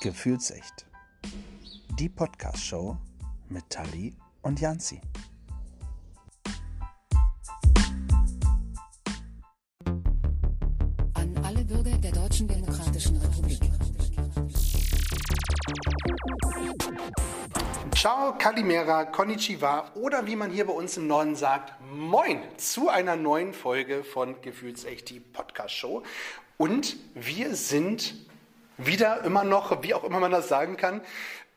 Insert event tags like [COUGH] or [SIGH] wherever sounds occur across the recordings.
Gefühlsecht. Die Podcast-Show mit Tali und Janzi. An alle Bürger der Deutschen Demokratischen Republik. Ciao, Kalimera, Konnichiwa oder wie man hier bei uns im Norden sagt, Moin zu einer neuen Folge von Gefühlsecht, die Podcast-Show. Und wir sind wieder immer noch, wie auch immer man das sagen kann,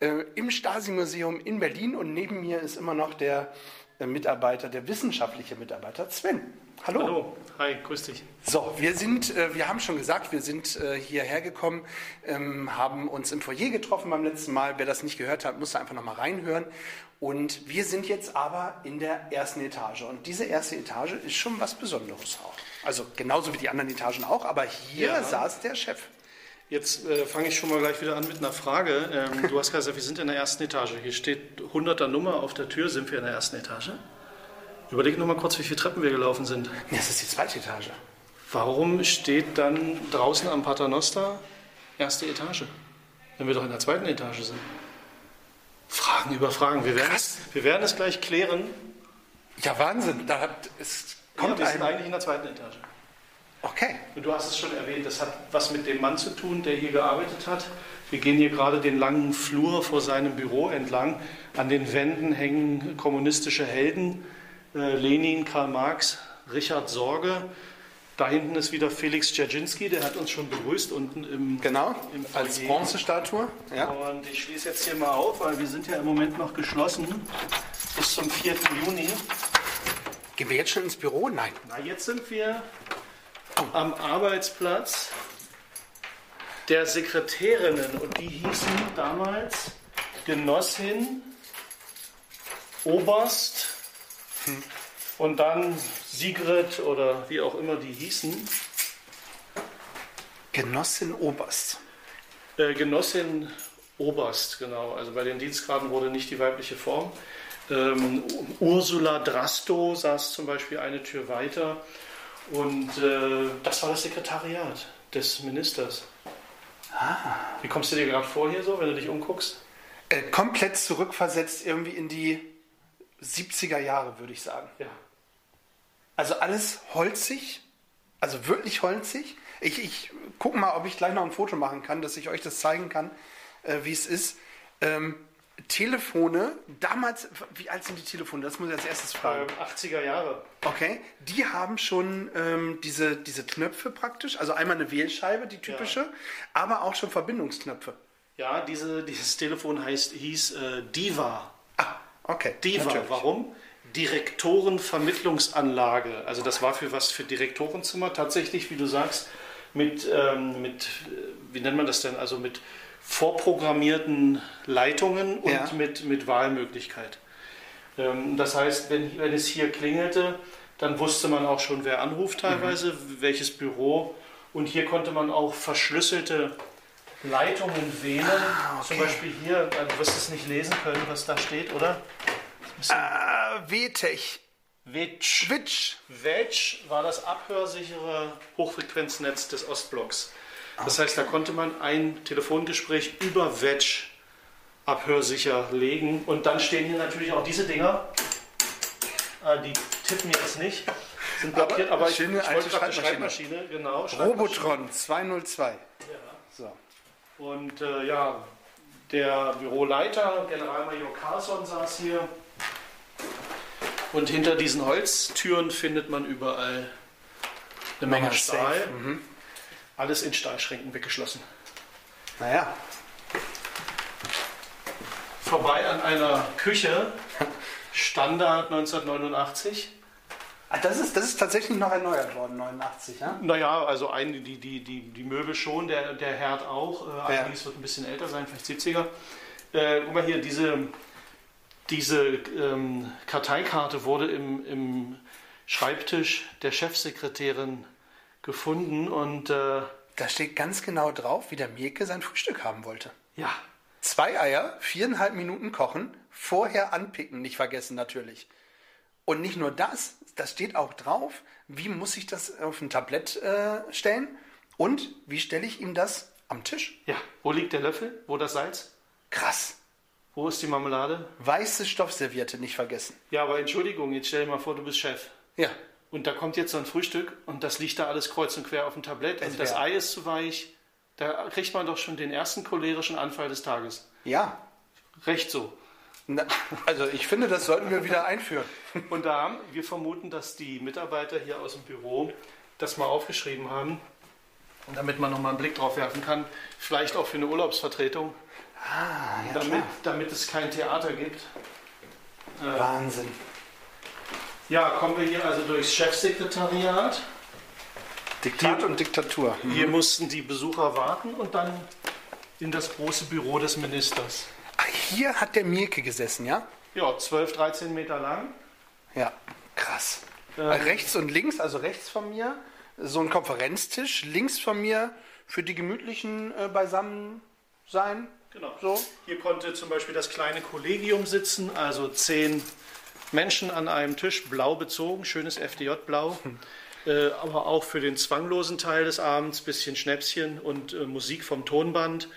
äh, im Stasi-Museum in Berlin und neben mir ist immer noch der äh, Mitarbeiter, der wissenschaftliche Mitarbeiter Sven. Hallo. Hallo, hi, grüß dich. So, wir sind, äh, wir haben schon gesagt, wir sind hierher gekommen, ähm, haben uns im Foyer getroffen beim letzten Mal. Wer das nicht gehört hat, muss da einfach nochmal reinhören. Und wir sind jetzt aber in der ersten Etage. Und diese erste Etage ist schon was Besonderes auch. Also genauso wie die anderen Etagen auch, aber hier Ja. saß der Chef. Jetzt äh, fange ich schon mal gleich wieder an mit einer Frage. Ähm, du hast gesagt, wir sind in der ersten Etage. Hier steht 100er Nummer auf der Tür. Sind wir in der ersten Etage? Überleg nur mal kurz, wie viele Treppen wir gelaufen sind. Das ist die zweite Etage. Warum steht dann draußen am Paternoster erste Etage, wenn wir doch in der zweiten Etage sind? Fragen über Fragen. Wir werden, Krass. es, wir werden es gleich klären. Ja, Wahnsinn. Da hat, es Ja, kommt wir sind eigentlich in der zweiten Etage. Okay. Und du hast es schon erwähnt, das hat was mit dem Mann zu tun, der hier gearbeitet hat. Wir gehen hier gerade den langen Flur vor seinem Büro entlang. An den Wänden hängen kommunistische Helden, äh, Lenin, Karl Marx, Richard Sorge. Da hinten ist wieder Felix Dzerzhinsky, der hat uns schon begrüßt unten im Genau. Im Als. Bronzestatue. Ja. Und ich schließe jetzt hier mal auf, weil wir sind ja im Moment noch geschlossen bis zum 4. Juni. Gehen wir jetzt schon ins Büro? Nein. Na, jetzt sind wir am Arbeitsplatz der Sekretärinnen und die hießen damals Genossin, Oberst und dann Sigrid oder wie auch immer die hießen. Genossin Oberst. Äh, Genossin Oberst, genau. Also bei den Dienstgraden wurde nicht die weibliche Form. Ähm, Ursula Drasto saß zum Beispiel eine Tür weiter. Und äh, das war das Sekretariat des Ministers. Wie kommst du dir gerade vor hier so, wenn du dich umguckst? Äh, komplett zurückversetzt irgendwie in die 70er Jahre, würde ich sagen. Ja. Also alles holzig, also wirklich holzig. Ich, ich gucke mal, ob ich gleich noch ein Foto machen kann, dass ich euch das zeigen kann, äh, wie es ist. Ähm, Telefone, damals, wie alt sind die Telefone? Das muss ich als erstes fragen. Ähm, 80er Jahre. Okay, die haben schon ähm, diese, diese Knöpfe praktisch, also einmal eine Wählscheibe, die typische, aber auch schon Verbindungsknöpfe. Ja, diese, dieses Telefon heißt, hieß äh, Diva. Ah, okay. Diva, natürlich. warum? Direktorenvermittlungsanlage. Also das war für was? Für Direktorenzimmer tatsächlich, wie du sagst, mit, ähm, mit, äh, wie nennt man das denn? Also mit vorprogrammierten Leitungen und Ja. mit, mit Wahlmöglichkeit. Ähm, das heißt, wenn, wenn es hier klingelte, dann wusste man auch schon, wer anruft teilweise, welches Büro. Und hier konnte man auch verschlüsselte Leitungen wählen. Zum Beispiel hier, äh, du wirst es nicht lesen können, was da steht, oder? Äh, WTech. Witsch. Witch. Wedge war das abhörsichere Hochfrequenznetz des Ostblocks. Das heißt, da konnte man ein Telefongespräch über Wedge abhörsicher legen. Und dann stehen hier natürlich auch diese Dinger. Äh, die tippen jetzt nicht. Sind blockiert, aber, ich, ich schöne wollte gerade Schreibmaschine. Schreibmaschine. Genau. Robotron 202. So. Und äh, ja, der Büroleiter, Generalmajor Carlson, saß hier. Und hinter diesen Holztüren findet man überall eine Menge Stahl. Mhm. Alles in Stahlschränken weggeschlossen. Naja, Vorbei an einer Küche, Standard 1989. ah, das, ist, das ist tatsächlich noch erneuert worden, 89, ja? Naja, also ein, die, die, die, die Möbel schon, der, der Herd auch. Äh, Ja. Einiges wird ein bisschen älter sein, vielleicht 70er. Äh, guck mal hier, diese, diese ähm, Karteikarte wurde im, im Schreibtisch der Chefsekretärin gefunden und äh, Da steht ganz genau drauf, wie der Mirke sein Frühstück haben wollte. ja, Zwei Eier, viereinhalb Minuten kochen, vorher anpicken, nicht vergessen natürlich. Und nicht nur das, da steht auch drauf, wie muss ich das auf ein Tablett äh, stellen und wie stelle ich ihm das Am Tisch? Ja. Wo liegt der Löffel? Wo das Salz? Krass. Wo ist die Marmelade? Weiße Stoffserviette, nicht vergessen. Ja, aber Entschuldigung, jetzt stell dir mal vor, du bist Chef. Ja. Und da kommt jetzt so ein Frühstück und das liegt da alles kreuz und quer auf dem Tablett Es und das Ei ist zu weich. Da kriegt man doch schon den ersten cholerischen Anfall des Tages. Ja. Recht so. Na, also ich finde, das sollten wir wieder einführen. Und da haben wir vermuten, dass die Mitarbeiter hier aus dem Büro das mal aufgeschrieben haben, damit man nochmal einen Blick drauf werfen kann. Vielleicht auch für eine Urlaubsvertretung, Ah, ja, damit, damit es kein Theater gibt. Wahnsinn. Ja, kommen wir hier also durchs Chefsekretariat. Diktat und Diktatur. Hier mussten die Besucher warten und dann in das große Büro des Ministers. Ach, hier hat der Mirke gesessen, ja? Ja, 12, 13 Meter lang. Ja. Krass. Ähm. Rechts und links, also rechts von mir, so ein Konferenztisch. Links von mir für die gemütlichen äh, beisammen sein. Genau. So. Hier konnte zum Beispiel das kleine Kollegium sitzen, also zehn Menschen an einem Tisch, blau bezogen, schönes FDJ-Blau. [LAUGHS] Äh, aber auch für den zwanglosen Teil des Abends bisschen Schnäpschen und äh, Musik vom Tonband.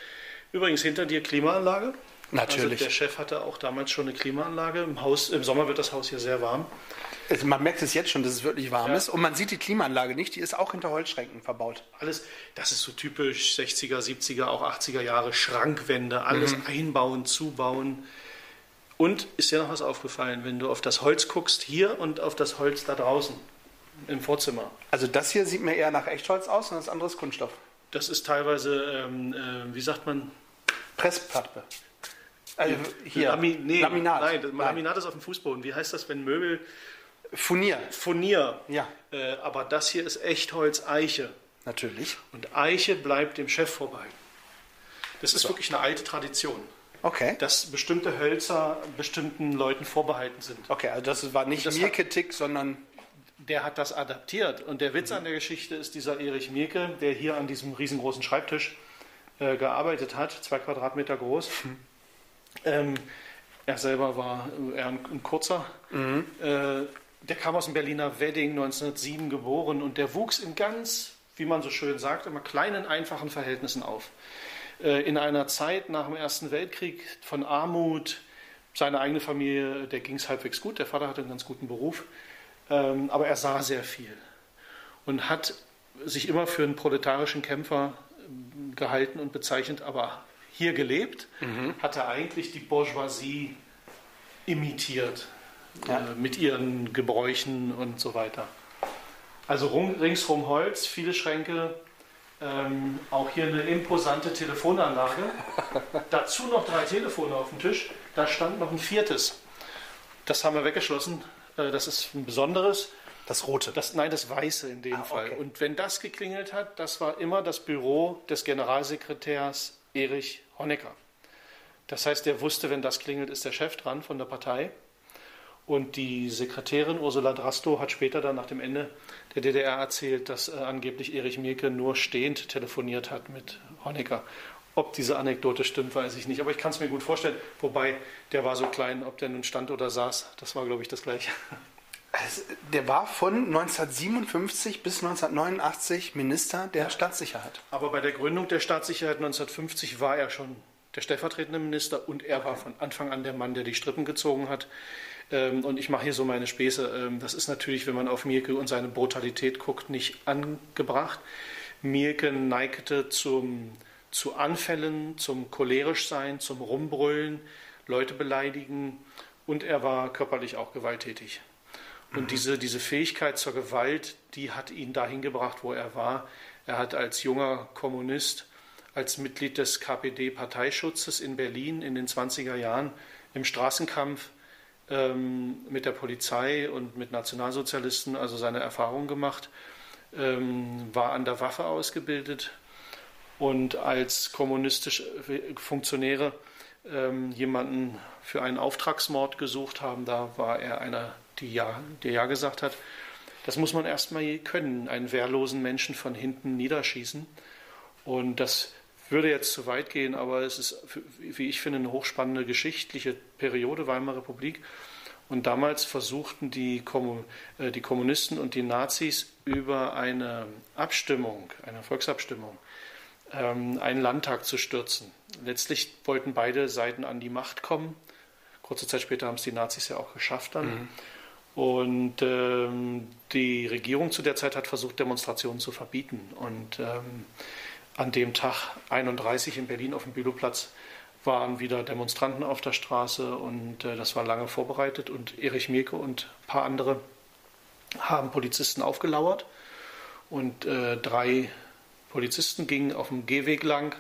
Übrigens hinter dir Klimaanlage. Natürlich. Also der Chef hatte auch damals schon eine Klimaanlage. Im, Haus, Im Sommer wird das Haus hier sehr warm. Also man merkt es jetzt schon, dass es wirklich warm Ja. ist. Und man sieht die Klimaanlage nicht, die ist auch hinter Holzschränken verbaut. Alles, das ist so typisch 60er, 70er, auch 80er Jahre. Schrankwände, alles einbauen, zubauen. Und ist dir noch was aufgefallen, wenn du auf das Holz guckst, hier und auf das Holz da draußen im Vorzimmer? Also das hier sieht mir eher nach Echtholz aus und das andere ist Kunststoff. Das ist teilweise, ähm, äh, wie sagt man? Presspappe. Also hier, Lami nee, Laminat. Nein, das- Laminat ist auf dem Fußboden. Wie heißt das, wenn Möbel Furnier. Furnier? Ja, Äh, aber das hier ist Echtholz Eiche. natürlich. Und Eiche bleibt dem Chef vorbehalten. Das ist wirklich eine alte Tradition. Okay. dass bestimmte Hölzer bestimmten Leuten vorbehalten sind. Okay, also das war nicht Das hat- Mirke-Tick, sondern Der hat das adaptiert. Und der Witz an der Geschichte ist dieser Erich Mirke, der hier an diesem riesengroßen Schreibtisch äh, gearbeitet hat, zwei Quadratmeter groß. Ähm, er selber war äh, eher ein, ein kurzer. Äh, der kam aus dem Berliner Wedding, 1907 geboren und der wuchs in ganz, wie man so schön sagt, immer kleinen, einfachen Verhältnissen auf. Äh, in einer Zeit nach dem Ersten Weltkrieg von Armut, seine eigene Familie, der ging es halbwegs gut, der Vater hatte einen ganz guten Beruf, ähm, aber er sah sehr viel und hat sich immer für einen proletarischen Kämpfer ähm, gehalten und bezeichnet, aber hier gelebt, hat er eigentlich die Bourgeoisie imitiert Ja. äh, mit ihren Gebräuchen und so weiter. Also rum, ringsrum Holz, viele Schränke, ähm, auch hier eine imposante Telefonanlage. [LAUGHS] Dazu noch drei Telefone auf dem Tisch. Da stand noch ein viertes. Das haben wir weggeschlossen. Äh, das ist ein besonderes. das Rote. Das, nein, das Weiße in dem Ah, Fall. okay. Und wenn das geklingelt hat, das war immer das Büro des Generalsekretärs Erich Honecker. Das heißt, der wusste, wenn das klingelt, ist der Chef dran von der Partei. Und die Sekretärin Ursula Drasto hat später dann nach dem Ende der DDR erzählt, dass äh, angeblich Erich Mielke nur stehend telefoniert hat mit Honecker. Ob diese Anekdote stimmt, weiß ich nicht. Aber ich kann es mir gut vorstellen. Wobei, der war so klein, ob der nun stand oder saß, das war, glaube ich, das Gleiche. Also, der war von 1957 bis 1989 Minister der Staatssicherheit. Aber bei der Gründung der Staatssicherheit 1950 war er schon der stellvertretende Minister und er war von Anfang an der Mann, der die Strippen gezogen hat. Ähm, Und ich mache hier so meine Späße. Ähm, Das ist natürlich, wenn man auf Mielke und seine Brutalität guckt, nicht angebracht. Mielke neigte zum, zu Anfällen, zum cholerisch sein, zum Rumbrüllen, Leute beleidigen und er war körperlich auch gewalttätig. Und diese, diese Fähigkeit zur Gewalt, die hat ihn dahin gebracht, wo er war. Er hat als junger Kommunist, als Mitglied des KPD-Parteischutzes in Berlin in den 20er Jahren im Straßenkampf ähm, mit der Polizei und mit Nationalsozialisten also seine Erfahrungen gemacht, ähm, war an der Waffe ausgebildet und als kommunistische Funktionäre ähm, jemanden für einen Auftragsmord gesucht haben, da war er einer, die ja, der ja gesagt hat. Das muss man erstmal können, einen wehrlosen Menschen von hinten niederschießen. Und das würde jetzt zu weit gehen, aber es ist, wie ich finde, eine hochspannende geschichtliche Periode Weimarer Republik. Und damals versuchten die, äh, die Kommunisten und die Nazis über eine Abstimmung, eine Volksabstimmung, ähm, einen Landtag zu stürzen. Letztlich wollten beide Seiten an die Macht kommen. Kurze Zeit später haben es die Nazis ja auch geschafft dann. Mhm. Und ähm, die Regierung zu der Zeit hat versucht, Demonstrationen zu verbieten. Und ähm, an dem Tag 31 in Berlin auf dem Bülowplatz waren wieder Demonstranten auf der Straße und äh, das war lange vorbereitet. Und Erich Mielke und ein paar andere haben Polizisten aufgelauert und äh, drei Polizisten gingen auf dem Gehweg lang.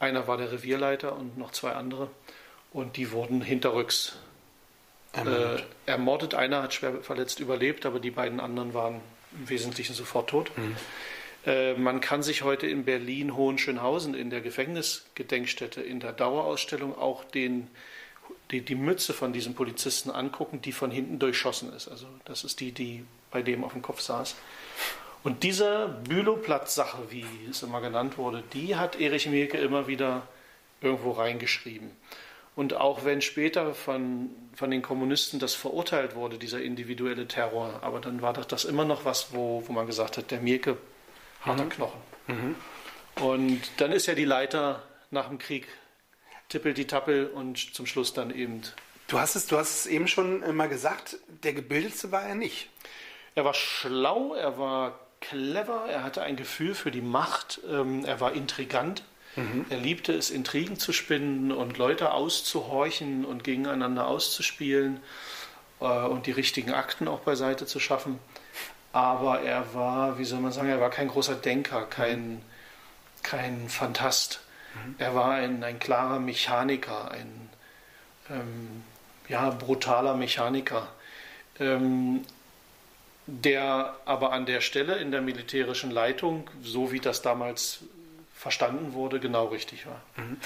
Einer war der Revierleiter und noch zwei andere. Und die wurden hinterrücks ermordet. Äh, ermordet. Einer hat schwer verletzt überlebt, aber die beiden anderen waren im Wesentlichen sofort tot. Mhm. Äh, man kann sich heute in Berlin Hohenschönhausen in der Gefängnisgedenkstätte in der Dauerausstellung auch den, die, die Mütze von diesem Polizisten angucken, die von hinten durchschossen ist. Also das ist die, die bei dem auf dem Kopf saß. Und diese Bülowplatz-Sache, wie es immer genannt wurde, die hat Erich Mielke immer wieder irgendwo reingeschrieben. Und auch wenn später von, von den Kommunisten das verurteilt wurde, dieser individuelle Terror, aber dann war das, das immer noch was, wo, wo man gesagt hat, der Mielke, harter mhm. Knochen. Mhm. Und dann ist ja die Leiter nach dem Krieg tippel die Tappel und zum Schluss dann eben. Du hast es, du hast es eben schon mal gesagt, der Gebildete war er nicht. Er war schlau, er war clever, er hatte ein Gefühl für die Macht, ähm, er war intrigant. Mhm. Er liebte es, Intrigen zu spinnen und Leute auszuhorchen und gegeneinander auszuspielen äh, und die richtigen Akten auch beiseite zu schaffen. Aber er war, wie soll man sagen, er war kein großer Denker, kein, kein Fantast. Mhm. Er war ein, ein klarer Mechaniker, ein ähm, ja, brutaler Mechaniker. Ähm, der aber an der Stelle in der militärischen Leitung, so wie das damals verstanden wurde, genau richtig war. Mhm.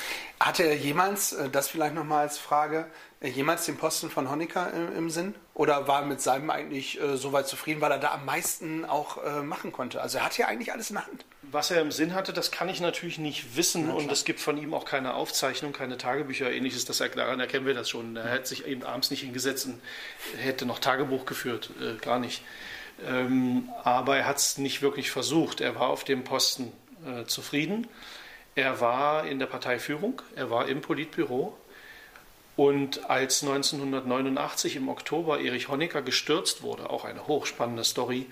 Hatte er jemals, äh, das vielleicht nochmal als Frage, äh, jemals den Posten von Honecker im, im Sinn? Oder war mit seinem eigentlich äh, so weit zufrieden, weil er da am meisten auch äh, machen konnte? Also er hat ja eigentlich alles in der Hand. Was er im Sinn hatte, das kann ich natürlich nicht wissen und es gibt von ihm auch keine Aufzeichnung, keine Tagebücher, ähnliches. Das daran erkennen wir das schon. Er hätte sich eben abends nicht hingesetzt und hätte noch Tagebuch geführt, äh, gar nicht. Ähm, aber er hat es nicht wirklich versucht. Er war auf dem Posten äh, zufrieden. Er war in der Parteiführung, er war im Politbüro. Und als 1989 im Oktober Erich Honecker gestürzt wurde, auch eine hochspannende Story,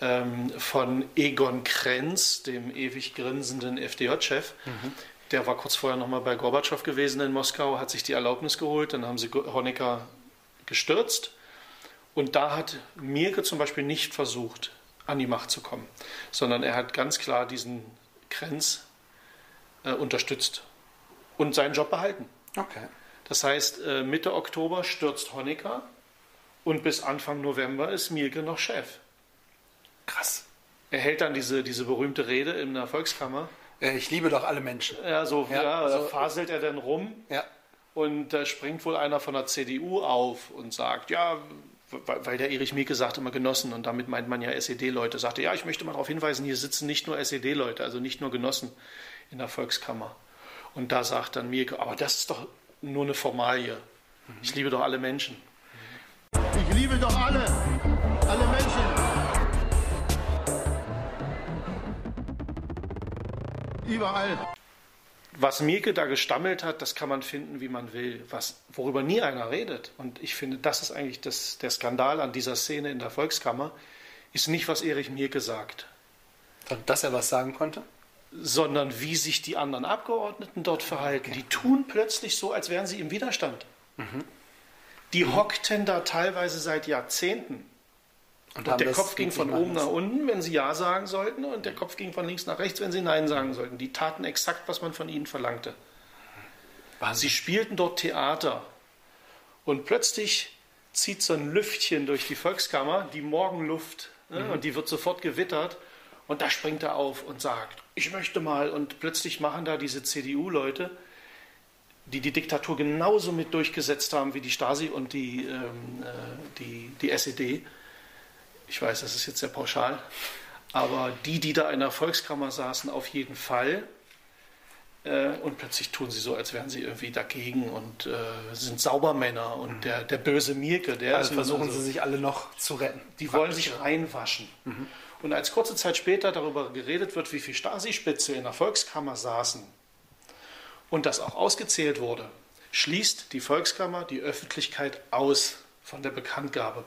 ähm, von Egon Krenz, dem ewig grinsenden FDJ-Chef. Mhm. Der war kurz vorher nochmal bei Gorbatschow gewesen in Moskau, hat sich die Erlaubnis geholt, dann haben sie Honecker gestürzt. Und da hat Mirke zum Beispiel nicht versucht, an die Macht zu kommen, sondern er hat ganz klar diesen Krenz äh, unterstützt und seinen Job behalten. Okay. Das heißt, äh, Mitte Oktober stürzt Honecker und bis Anfang November ist Mielke noch Chef. Krass. Er hält dann diese, diese berühmte Rede in der Volkskammer. Äh, ich liebe doch alle Menschen. Ja, so ja, ja so, faselt er dann rum. Ja. Und da springt wohl einer von der CDU auf und sagt, ja, weil der Erich Mieke sagte immer Genossen und damit meint man ja SED-Leute, sagte, ja, ich möchte mal darauf hinweisen, hier sitzen nicht nur SED-Leute, also nicht nur Genossen in der Volkskammer. Und da sagt dann Mieke, aber das ist doch nur eine Formalie. Ich liebe doch alle Menschen. Ich liebe doch alle, alle Menschen. Überall was Mielke da gestammelt hat, das kann man finden, wie man will, was, worüber nie einer redet. Und ich finde, das ist eigentlich das, der Skandal an dieser Szene in der Volkskammer, ist nicht, was Erich Mielke sagt. Dass er was sagen konnte? Sondern wie sich die anderen Abgeordneten dort verhalten. Okay. Die tun plötzlich so, als wären sie im Widerstand. Mhm. Die mhm. hockten da teilweise seit Jahrzehnten und, und der Kopf ging von oben nach unten, wenn sie Ja sagen sollten, und der Kopf ging von links nach rechts, wenn sie Nein sagen sollten. Die taten exakt, was man von ihnen verlangte. Sie spielten dort Theater. Und plötzlich zieht so ein Lüftchen durch die Volkskammer, die Morgenluft, ne, mhm. und die wird sofort gewittert. Und da springt er auf und sagt, ich möchte mal. Und plötzlich machen da diese CDU-Leute, die die Diktatur genauso mit durchgesetzt haben wie die Stasi und die, ähm, äh, die, die SED, ich weiß, das ist jetzt sehr pauschal, aber die, die da in der Volkskammer saßen, auf jeden Fall. Äh, und plötzlich tun sie so, als wären sie irgendwie dagegen und äh, sind Saubermänner und mhm. der, der böse Mirke, der also versuchen so, sie sich alle noch zu retten. Die wollen sich reinwaschen. Mhm. Und als kurze Zeit später darüber geredet wird, wie viele Stasi-Spitze in der Volkskammer saßen und das auch ausgezählt wurde, schließt die Volkskammer die Öffentlichkeit aus von der Bekanntgabe.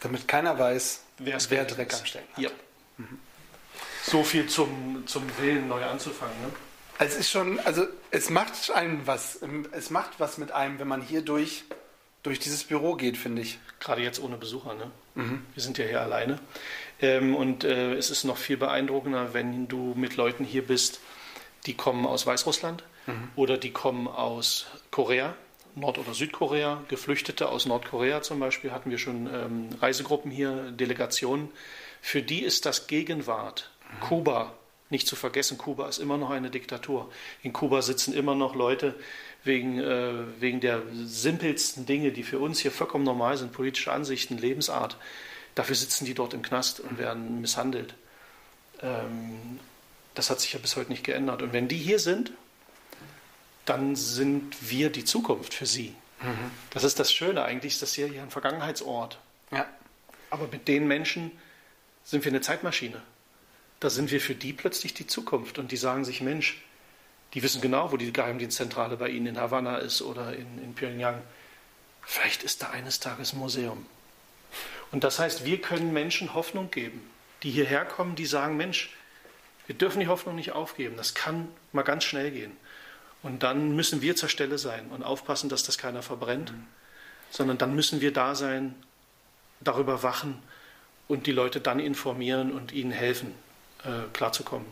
Damit keiner weiß, Wer wer Dreck ist. am Stecken hat. Ja. So viel zum, zum Willen, neu anzufangen. Ne? Es ist schon, also es macht einem was. Es macht was mit einem, wenn man hier durch, durch dieses Büro geht, finde ich. Gerade jetzt ohne Besucher. Ne? Wir sind ja hier alleine. Ähm, und äh, es ist noch viel beeindruckender, wenn du mit Leuten hier bist, die kommen aus Weißrussland oder die kommen aus Korea, Nord- oder Südkorea, Geflüchtete aus Nordkorea zum Beispiel, hatten wir schon ähm, Reisegruppen hier, Delegationen. Für die ist das Gegenwart. Kuba, nicht zu vergessen, Kuba ist immer noch eine Diktatur. In Kuba sitzen immer noch Leute wegen, äh, wegen der simpelsten Dinge, die für uns hier vollkommen normal sind, politische Ansichten, Lebensart. Dafür sitzen die dort im Knast und werden misshandelt. Ähm, das hat sich ja bis heute nicht geändert. Und wenn die hier sind, dann sind wir die Zukunft für sie. Das ist das Schöne eigentlich, ist das hier hier ein Vergangenheitsort. Ja. Aber mit den Menschen sind wir eine Zeitmaschine. Da sind wir für die plötzlich die Zukunft. Und die sagen sich, Mensch, die wissen genau, wo die Geheimdienstzentrale bei ihnen in Havanna ist oder in, in Pyongyang. Vielleicht ist da eines Tages ein Museum. Und das heißt, wir können Menschen Hoffnung geben, die hierher kommen, die sagen, Mensch, wir dürfen die Hoffnung nicht aufgeben. Das kann mal ganz schnell gehen. Und dann müssen wir zur Stelle sein und aufpassen, dass das keiner verbrennt, sondern dann müssen wir da sein, darüber wachen und die Leute dann informieren und ihnen helfen, äh, klarzukommen.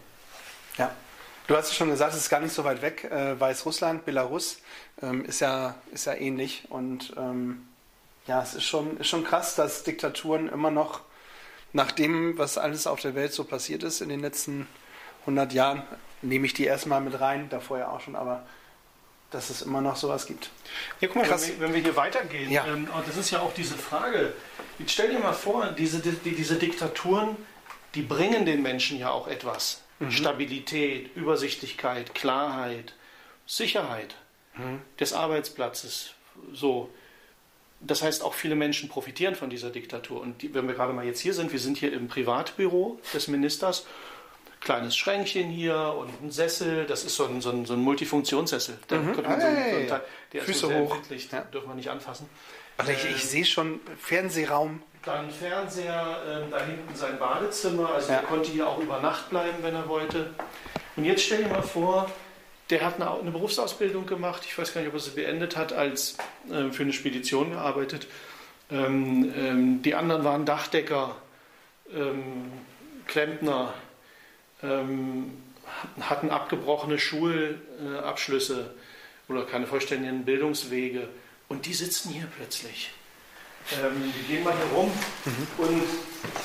Ja. Du hast es schon gesagt, es ist gar nicht so weit weg. Äh, Weißrussland, Belarus ähm, ist, ja, ist ja ähnlich. Und ähm, ja, es ist schon, ist schon krass, dass Diktaturen immer noch, nach dem, was alles auf der Welt so passiert ist in den letzten 100 Jahren, nehme ich die erstmal mit rein, davor ja auch schon, aber dass es immer noch sowas gibt. Ja, guck mal, wenn wir, wenn wir hier weitergehen, Ja. ähm, und das ist ja auch diese Frage. Jetzt stell dir mal vor, diese, die, diese Diktaturen, die bringen den Menschen ja auch etwas. Stabilität, Übersichtlichkeit, Klarheit, Sicherheit des Arbeitsplatzes. So. Das heißt, auch viele Menschen profitieren von dieser Diktatur. Und die, wenn wir gerade mal jetzt hier sind, wir sind hier im Privatbüro des Ministers. Kleines Schränkchen hier und ein Sessel, das ist so ein, so ein, so ein Multifunktionssessel. Da könnte man so, so Hey. Teil- der ist Füße so sehr hoch. empfindlich, Ja. dürfen wir nicht anfassen. Also ich, ich sehe schon Fernsehraum. Dann Fernseher, ähm, da hinten sein Badezimmer, also Ja. er konnte hier auch über Nacht bleiben, wenn er wollte. Und jetzt stell dir mal vor, der hat eine, eine Berufsausbildung gemacht, ich weiß gar nicht, ob er sie beendet hat, als ähm, für eine Spedition gearbeitet. Ähm, ähm, die anderen waren Dachdecker, ähm, Klempner, ähm, hatten abgebrochene Schulabschlüsse oder keine vollständigen Bildungswege. Und die sitzen hier plötzlich. Ähm, die gehen mal hier rum und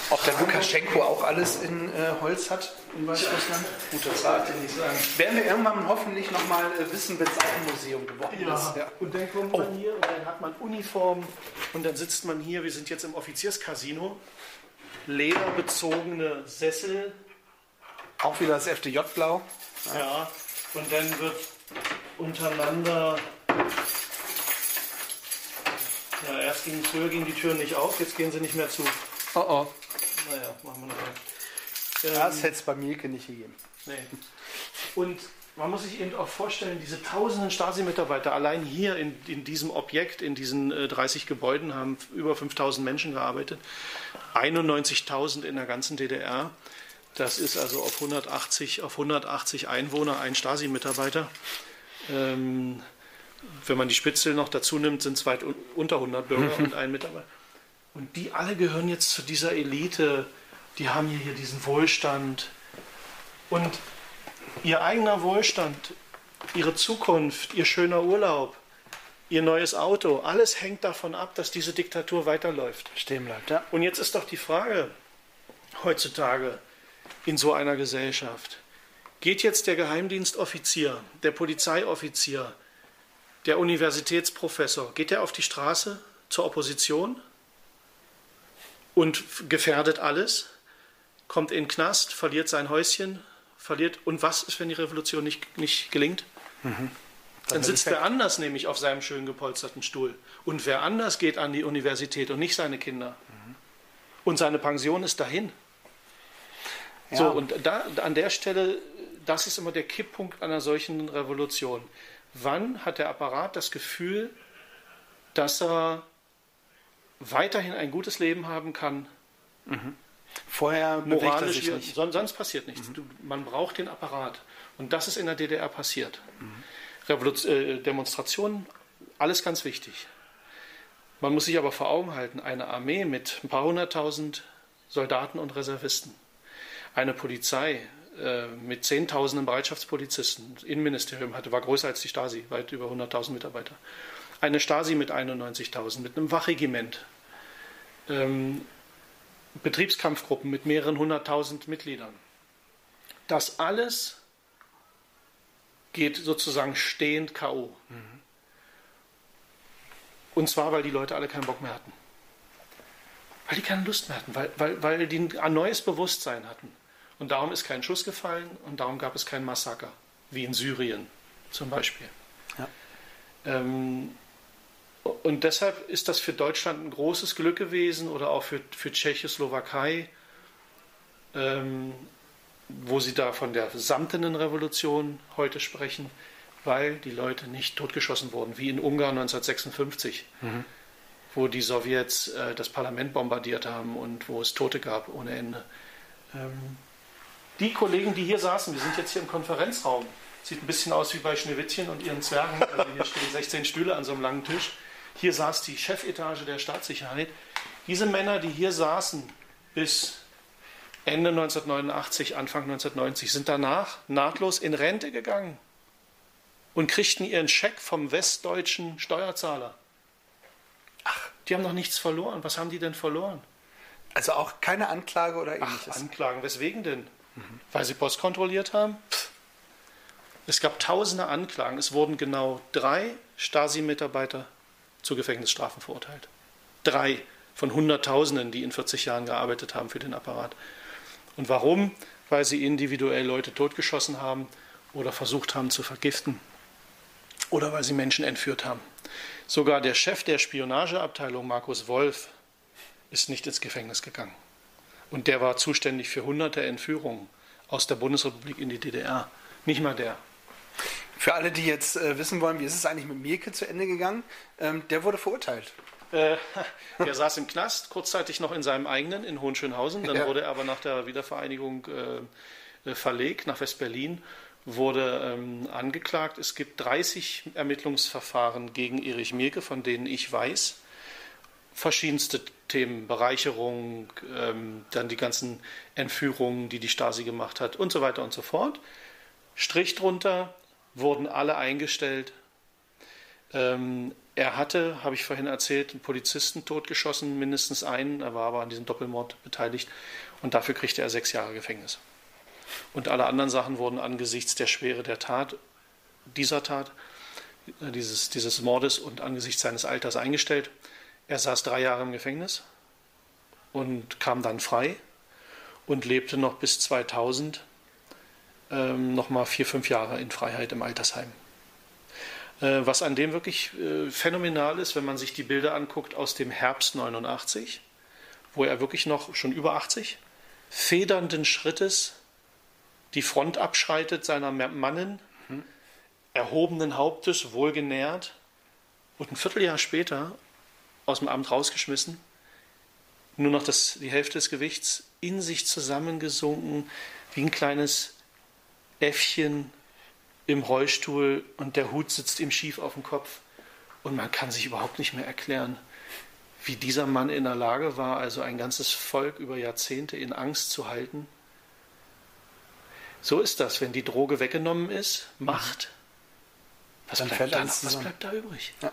Ob der Lukaschenko auch alles in äh, Holz hat in Weißrussland? Guter Zart, den ich sagen. Werden wir irgendwann hoffentlich nochmal äh, wissen, wenn es auch ein Museum geworden ist. Ja. Und dann kommt man hier und dann hat man Uniform und dann sitzt man hier, wir sind jetzt im Offizierscasino, lederbezogene Sessel, Auch wieder das FDJ-Blau. ja, und dann wird untereinander, ja, erst ging früher gingen die Türen nicht auf, jetzt gehen sie nicht mehr zu. Oh oh. Naja, machen wir noch mal. Das hätte es bei Mielke nicht gegeben. Nee. Und man muss sich eben auch vorstellen, diese tausenden Stasi-Mitarbeiter allein hier in, in diesem Objekt, in diesen äh, 30 Gebäuden, haben über 5000 Menschen gearbeitet. 91.000 in der ganzen DDR. Das ist also auf 180, auf 180 Einwohner ein Stasi-Mitarbeiter. Ähm, wenn man die Spitzel noch dazu nimmt, sind es weit un unter 100 Bürger und ein Mitarbeiter. Und die alle gehören jetzt zu dieser Elite. Die haben hier, hier diesen Wohlstand. Und ihr eigener Wohlstand, ihre Zukunft, ihr schöner Urlaub, ihr neues Auto, alles hängt davon ab, dass diese Diktatur weiterläuft. Stehen bleibt, ja. Und jetzt ist doch die Frage heutzutage in so einer Gesellschaft, geht jetzt der Geheimdienstoffizier, der Polizeioffizier, der Universitätsprofessor, geht er auf die Straße zur Opposition und gefährdet alles, kommt in den Knast, verliert sein Häuschen, verliert. Und was ist, wenn die Revolution nicht, nicht gelingt? Dann sitzt wer anders nämlich auf seinem schön gepolsterten Stuhl. Und wer anders geht an die Universität und nicht seine Kinder. Und seine Pension ist dahin. Ja. So, und da, an der Stelle, das ist immer der Kipppunkt einer solchen Revolution. Wann hat der Apparat das Gefühl, dass er weiterhin ein gutes Leben haben kann, Vorher bewegt er moralisch, sich nicht. son- sonst passiert nichts. Du, man braucht den Apparat. Und das ist in der DDR passiert. Revolution, äh, Demonstrationen, alles ganz wichtig. Man muss sich aber vor Augen halten, eine Armee mit ein paar hunderttausend Soldaten und Reservisten, eine Polizei äh, mit zehntausenden Bereitschaftspolizisten, das Innenministerium hatte, war größer als die Stasi, weit über 100.000 Mitarbeiter. Eine Stasi mit 91.000, mit einem Wachregiment, ähm, Betriebskampfgruppen mit mehreren hunderttausend Mitgliedern. Das alles geht sozusagen stehend K.O. Und zwar, weil die Leute alle keinen Bock mehr hatten. Weil die keine Lust mehr hatten, weil, weil, weil die ein neues Bewusstsein hatten. Und darum ist kein Schuss gefallen und darum gab es kein Massaker, wie in Syrien zum Beispiel. Ja. Ähm, und deshalb ist das für Deutschland ein großes Glück gewesen oder auch für, für Tschechoslowakei, ähm, wo sie da von der samtenen Revolution heute sprechen, weil die Leute nicht totgeschossen wurden, wie in Ungarn 1956, wo die Sowjets äh, das Parlament bombardiert haben und wo es Tote gab ohne Ende. Ähm, die Kollegen, die hier saßen, wir sind jetzt hier im Konferenzraum, sieht ein bisschen aus wie bei Schneewittchen und ihren Zwergen, also hier [LAUGHS] stehen 16 Stühle an so einem langen Tisch. Hier saß die Chefetage der Staatssicherheit. Diese Männer, die hier saßen bis Ende 1989, Anfang 1990, sind danach nahtlos in Rente gegangen und kriegten ihren Scheck vom westdeutschen Steuerzahler. Ach, die haben noch nichts verloren. Was haben die denn verloren? Also auch keine Anklage oder Ach, ähnliches. Anklagen. Weswegen denn? Weil sie Post kontrolliert haben? Es gab tausende Anklagen. Es wurden genau drei Stasi-Mitarbeiter zu Gefängnisstrafen verurteilt. Drei von Hunderttausenden, die in 40 Jahren gearbeitet haben für den Apparat. Und warum? Weil sie individuell Leute totgeschossen haben oder versucht haben zu vergiften. Oder weil sie Menschen entführt haben. Sogar der Chef der Spionageabteilung, Markus Wolf, ist nicht ins Gefängnis gegangen. Und der war zuständig für hunderte Entführungen aus der Bundesrepublik in die DDR. Nicht mal der. Für alle, die jetzt äh, wissen wollen, wie ist es eigentlich mit Mielke zu Ende gegangen, ähm, der wurde verurteilt. Äh, [LAUGHS] der saß im Knast, kurzzeitig noch in seinem eigenen in Hohenschönhausen. Dann Ja. wurde er aber nach der Wiedervereinigung äh, äh, verlegt nach West-Berlin, wurde ähm, angeklagt. Es gibt 30 Ermittlungsverfahren gegen Erich Mielke, von denen ich weiß. Verschiedenste Themen, Bereicherung, ähm, dann die ganzen Entführungen, die die Stasi gemacht hat und so weiter und so fort. Strich drunter, wurden alle eingestellt. Ähm, er hatte, habe ich vorhin erzählt, einen Polizisten totgeschossen, mindestens einen. Er war aber an diesem Doppelmord beteiligt. Und dafür kriegte er sechs Jahre Gefängnis. Und alle anderen Sachen wurden angesichts der Schwere der Tat, dieser Tat, äh, dieses, dieses Mordes und angesichts seines Alters eingestellt. Er saß drei Jahre im Gefängnis und kam dann frei und lebte noch bis 2000 ähm, noch mal vier, fünf Jahre in Freiheit im Altersheim. Äh, was an dem wirklich äh, phänomenal ist, wenn man sich die Bilder anguckt aus dem Herbst 89, wo er wirklich noch schon über 80 federnden Schrittes die Front abschreitet seiner Mannen, erhobenen Hauptes, wohlgenährt und ein Vierteljahr später aus dem Amt rausgeschmissen, nur noch das, die Hälfte des Gewichts in sich zusammengesunken, wie ein kleines Äffchen im Rollstuhl und der Hut sitzt ihm schief auf dem Kopf und man kann sich überhaupt nicht mehr erklären, wie dieser Mann in der Lage war, also ein ganzes Volk über Jahrzehnte in Angst zu halten. So ist das, wenn die Droge weggenommen ist, Macht. Was, Dann bleibt, fällt da, was bleibt da übrig? Ja.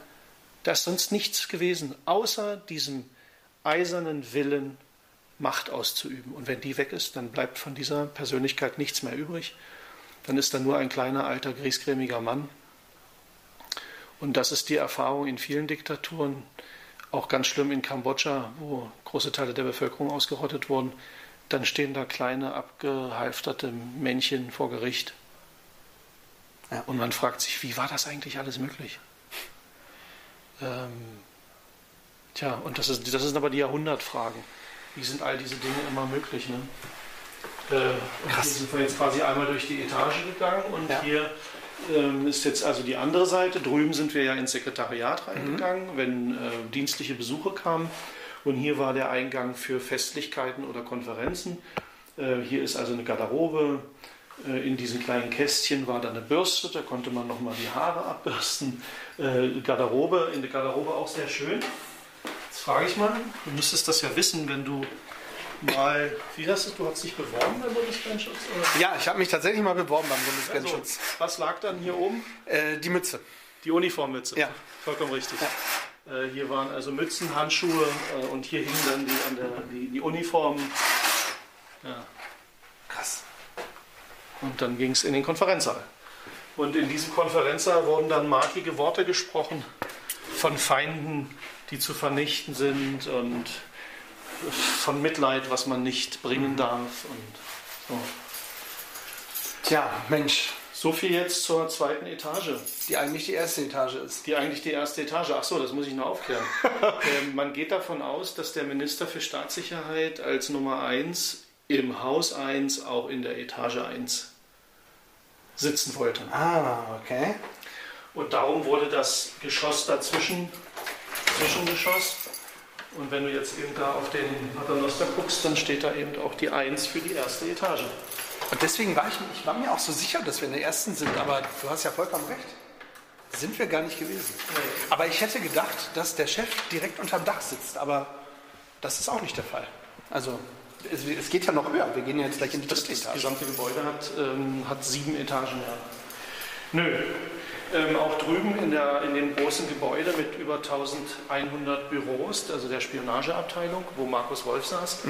Da ist sonst nichts gewesen, außer diesem eisernen Willen, Macht auszuüben. Und wenn die weg ist, dann bleibt von dieser Persönlichkeit nichts mehr übrig. Dann ist da nur ein kleiner, alter, griesgrämiger Mann. Und das ist die Erfahrung in vielen Diktaturen, auch ganz schlimm in Kambodscha, wo große Teile der Bevölkerung ausgerottet wurden. Dann stehen da kleine, abgehalfterte Männchen vor Gericht. Und man fragt sich, wie war das eigentlich alles möglich? Ähm, tja, und das, ist, das sind aber die Jahrhundertfragen. wie sind all diese Dinge immer möglich. Ne? Äh, und Hier sind wir jetzt quasi einmal durch die Etage gegangen und Ja. hier ähm, ist jetzt also die andere Seite. Drüben sind wir ja ins Sekretariat Mhm. reingegangen, wenn äh, dienstliche Besuche kamen. Und hier war der Eingang für Festlichkeiten oder Konferenzen. Äh, hier ist also eine Garderobe. Äh, in diesen kleinen Kästchen war da eine Bürste, da konnte man nochmal die Haare abbürsten. Äh, Garderobe, in der Garderobe auch sehr schön. Jetzt frage ich mal, du müsstest das ja wissen, wenn du mal, wie hast du, du hast dich beworben beim Bundesgrenzschutz? oder? Ja, ich habe mich tatsächlich mal beworben beim Also, Bundesgrenzschutz. was lag dann hier oben? Äh, die Mütze. Die Uniformmütze. Ja. Vollkommen richtig. Äh, hier waren also Mützen, Handschuhe äh, und hier hingen dann die, an der, die, die Uniformen. Ja. Krass. Und dann ging es in den Konferenzsaal. Und in diesem Konferenzsaal wurden dann markige Worte gesprochen von Feinden, die zu vernichten sind und von Mitleid, was man nicht bringen darf. Und so. Tja, Mensch, so viel jetzt zur zweiten Etage. die eigentlich die erste Etage ist. Die eigentlich die erste Etage. Ach so, das muss ich noch aufklären. [LAUGHS] ähm, man geht davon aus, dass der Minister für Staatssicherheit als Nummer 1 im Haus 1 auch in der Etage 1 sitzen wollte. Ah, okay. Und darum wurde das Geschoss dazwischen, Zwischengeschoss. Und wenn du jetzt eben da auf den Paternoster guckst, dann steht da eben auch die 1 für die erste Etage. Und deswegen war ich, ich war mir auch so sicher, dass wir in der ersten sind, aber du hast ja vollkommen recht. Sind wir gar nicht gewesen. Aber ich hätte gedacht, dass der Chef direkt unterm Dach sitzt, aber das ist auch nicht der Fall. Also es, es geht ja noch höher. Wir gehen ja jetzt gleich in die Das, dritte das Etage. gesamte Gebäude hat, ähm, hat sieben Etagen. Ja. Nö. Ähm, auch drüben in, der, in dem großen Gebäude mit über 1100 Büros, also der Spionageabteilung, wo Markus Wolf saß.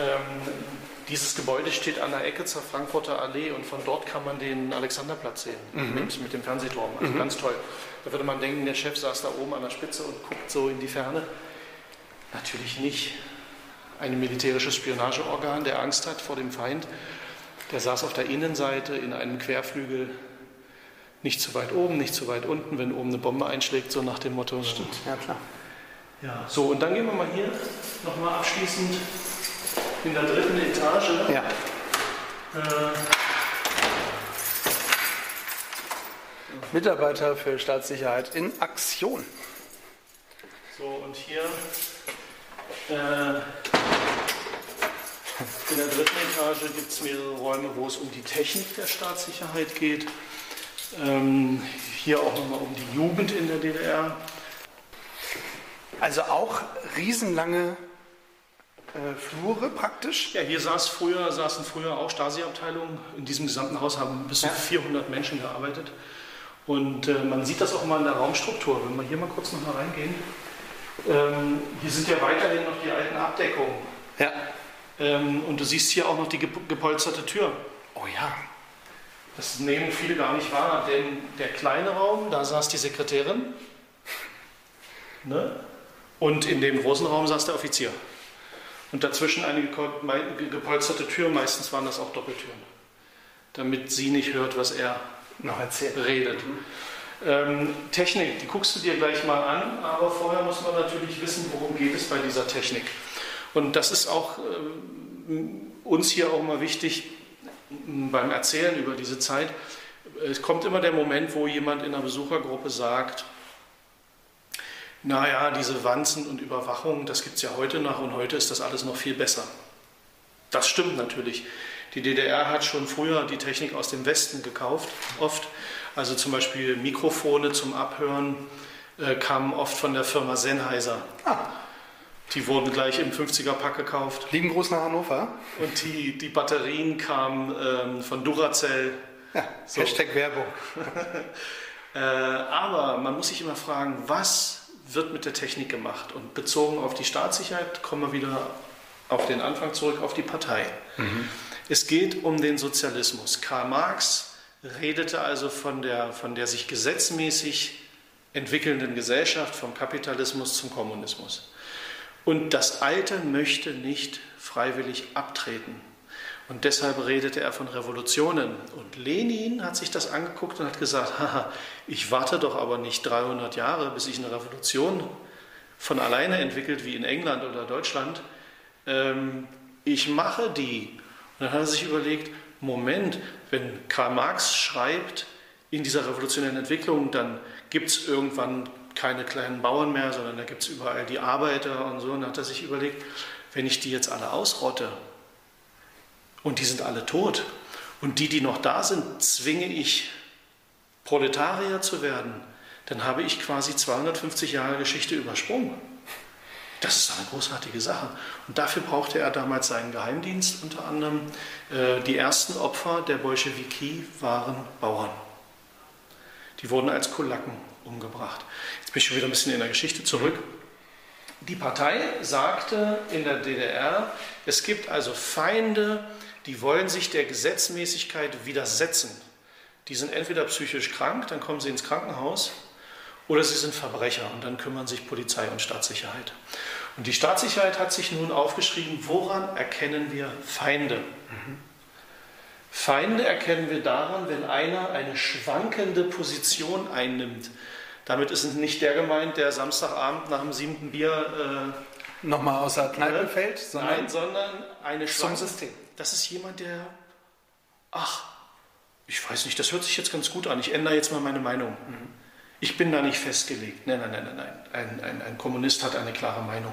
Ähm, dieses Gebäude steht an der Ecke zur Frankfurter Allee und von dort kann man den Alexanderplatz sehen mit, mit dem Fernsehturm. Also ganz toll. Da würde man denken, der Chef saß da oben an der Spitze und guckt so in die Ferne. Natürlich nicht. Ein militärisches Spionageorgan, der Angst hat vor dem Feind, der saß auf der Innenseite in einem Querflügel, nicht zu weit oben, nicht zu weit unten, wenn oben eine Bombe einschlägt, so nach dem Motto. Stimmt. Ja, klar. Ja. So, und dann gehen wir mal hier nochmal abschließend in der dritten Etage. Ja. Äh, Mitarbeiter für Staatssicherheit in Aktion. So, und hier in der dritten Etage gibt es mehrere Räume, wo es um die Technik der Staatssicherheit geht. Ähm, hier auch nochmal um die Jugend in der DDR. Also auch riesenlange äh, Flure praktisch. Ja, hier saß früher, saßen früher auch Stasi-Abteilungen. In diesem gesamten Haus haben bis zu Ja. 400 Menschen gearbeitet. Und äh, man sieht das auch mal in der Raumstruktur. Wenn wir hier mal kurz noch mal reingehen. Ähm, hier sind ja weiterhin noch die alten Abdeckungen. Ja. Ähm, und du siehst hier auch noch die gep- gepolsterte Tür. Oh ja. Das nehmen viele gar nicht wahr, denn der kleine Raum, da saß die Sekretärin. Ne? Und in dem großen Raum saß der Offizier. Und dazwischen eine gepolsterte Tür, meistens waren das auch Doppeltüren. Damit sie nicht hört, was er Noch erzählt. redet. Ähm, Technik, die guckst du dir gleich mal an, aber vorher muss man natürlich wissen, worum geht es bei dieser Technik. Und das ist auch ähm, uns hier auch mal wichtig beim Erzählen über diese Zeit. Es kommt immer der Moment, wo jemand in einer Besuchergruppe sagt, naja, diese Wanzen und Überwachung, das gibt es ja heute noch und heute ist das alles noch viel besser. Das stimmt natürlich. Die DDR hat schon früher die Technik aus dem Westen gekauft, oft. Also zum Beispiel Mikrofone zum Abhören äh, kamen oft von der Firma Sennheiser. Ah, Die wurden gleich im 50er-Pack gekauft. lieben Gruß nach Hannover. Und die, die Batterien kamen ähm, von Duracell. Ja, So. Hashtag Werbung. [LAUGHS] Äh, aber man muss sich immer fragen, was wird mit der Technik gemacht? Und bezogen auf die Staatssicherheit kommen wir wieder auf den Anfang zurück, auf die Partei. Es geht um den Sozialismus. Karl Marx redete also von der, von der sich gesetzmäßig entwickelnden Gesellschaft, vom Kapitalismus zum Kommunismus. Und das Alte möchte nicht freiwillig abtreten. Und deshalb redete er von Revolutionen. Und Lenin hat sich das angeguckt und hat gesagt, haha, ich warte doch aber nicht 300 Jahre, bis sich eine Revolution von alleine entwickelt, wie in England oder Deutschland. ähm, ich mache die. Und dann hat er sich überlegt, Moment, wenn Karl Marx schreibt, in dieser revolutionären Entwicklung, dann gibt es irgendwann keine kleinen Bauern mehr, sondern da gibt es überall die Arbeiter und so. Und dann hat er sich überlegt, wenn ich die jetzt alle ausrotte und die sind alle tot und die, die noch da sind, zwinge ich Proletarier zu werden, dann habe ich quasi 250 Jahre Geschichte übersprungen. Das ist eine großartige Sache. Und dafür brauchte er damals seinen Geheimdienst unter anderem. Äh, die ersten Opfer der Bolschewiki waren Bauern. Die wurden als Kulaken umgebracht. Jetzt bin ich schon wieder ein bisschen in der Geschichte zurück. Die Partei sagte in der DDR, es gibt also Feinde, die wollen sich der Gesetzmäßigkeit widersetzen. Die sind entweder psychisch krank, dann kommen sie ins Krankenhaus, oder sie sind Verbrecher und dann kümmern sich Polizei und Staatssicherheit. Und die Staatssicherheit hat sich nun aufgeschrieben, woran erkennen wir Feinde? Mhm. Feinde erkennen wir daran, wenn einer eine schwankende Position einnimmt. Damit ist nicht der gemeint, der Samstagabend nach dem siebten Bier äh, nochmal aus der Kneipe fällt, sondern, nein, sondern eine zum System. Das ist jemand, der, ach, ich weiß nicht, das hört sich jetzt ganz gut an. Ich ändere jetzt mal meine Meinung. Mhm. Ich bin da nicht festgelegt. Nein, nein, nein, nein, nein. Ein, ein, ein Kommunist hat eine klare Meinung.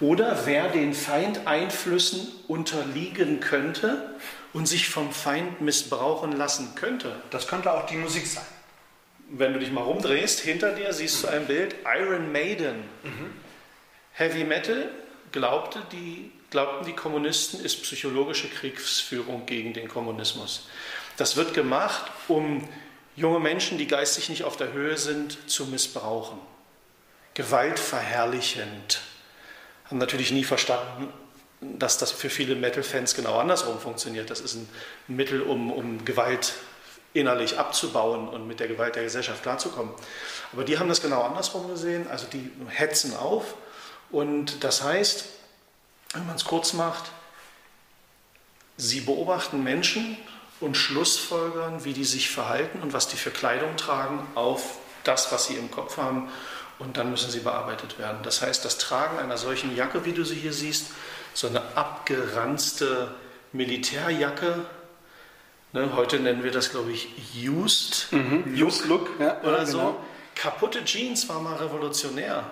Oder wer den Feindeinflüssen unterliegen könnte und sich vom Feind missbrauchen lassen könnte. Das könnte auch die Musik sein. Wenn du dich mal rumdrehst, hinter dir siehst du ein Bild Iron Maiden. Mhm. Heavy Metal glaubte die, glaubten die Kommunisten, ist psychologische Kriegsführung gegen den Kommunismus. Das wird gemacht, um junge Menschen, die geistig nicht auf der Höhe sind, zu missbrauchen. Gewaltverherrlichend. Haben natürlich nie verstanden, dass das für viele Metal-Fans genau andersrum funktioniert. Das ist ein Mittel, um, um Gewalt innerlich abzubauen und mit der Gewalt der Gesellschaft klarzukommen. Aber die haben das genau andersrum gesehen. Also die hetzen auf. Und das heißt, wenn man es kurz macht, sie beobachten Menschen, und Schlussfolgern, wie die sich verhalten und was die für Kleidung tragen, auf das, was sie im Kopf haben. Und dann müssen sie bearbeitet werden. Das heißt, das Tragen einer solchen Jacke, wie du sie hier siehst, so eine abgeranzte Militärjacke, ne, heute nennen wir das, glaube ich, Used, mhm, Used Look, ja, oder genau. so. Kaputte Jeans war mal revolutionär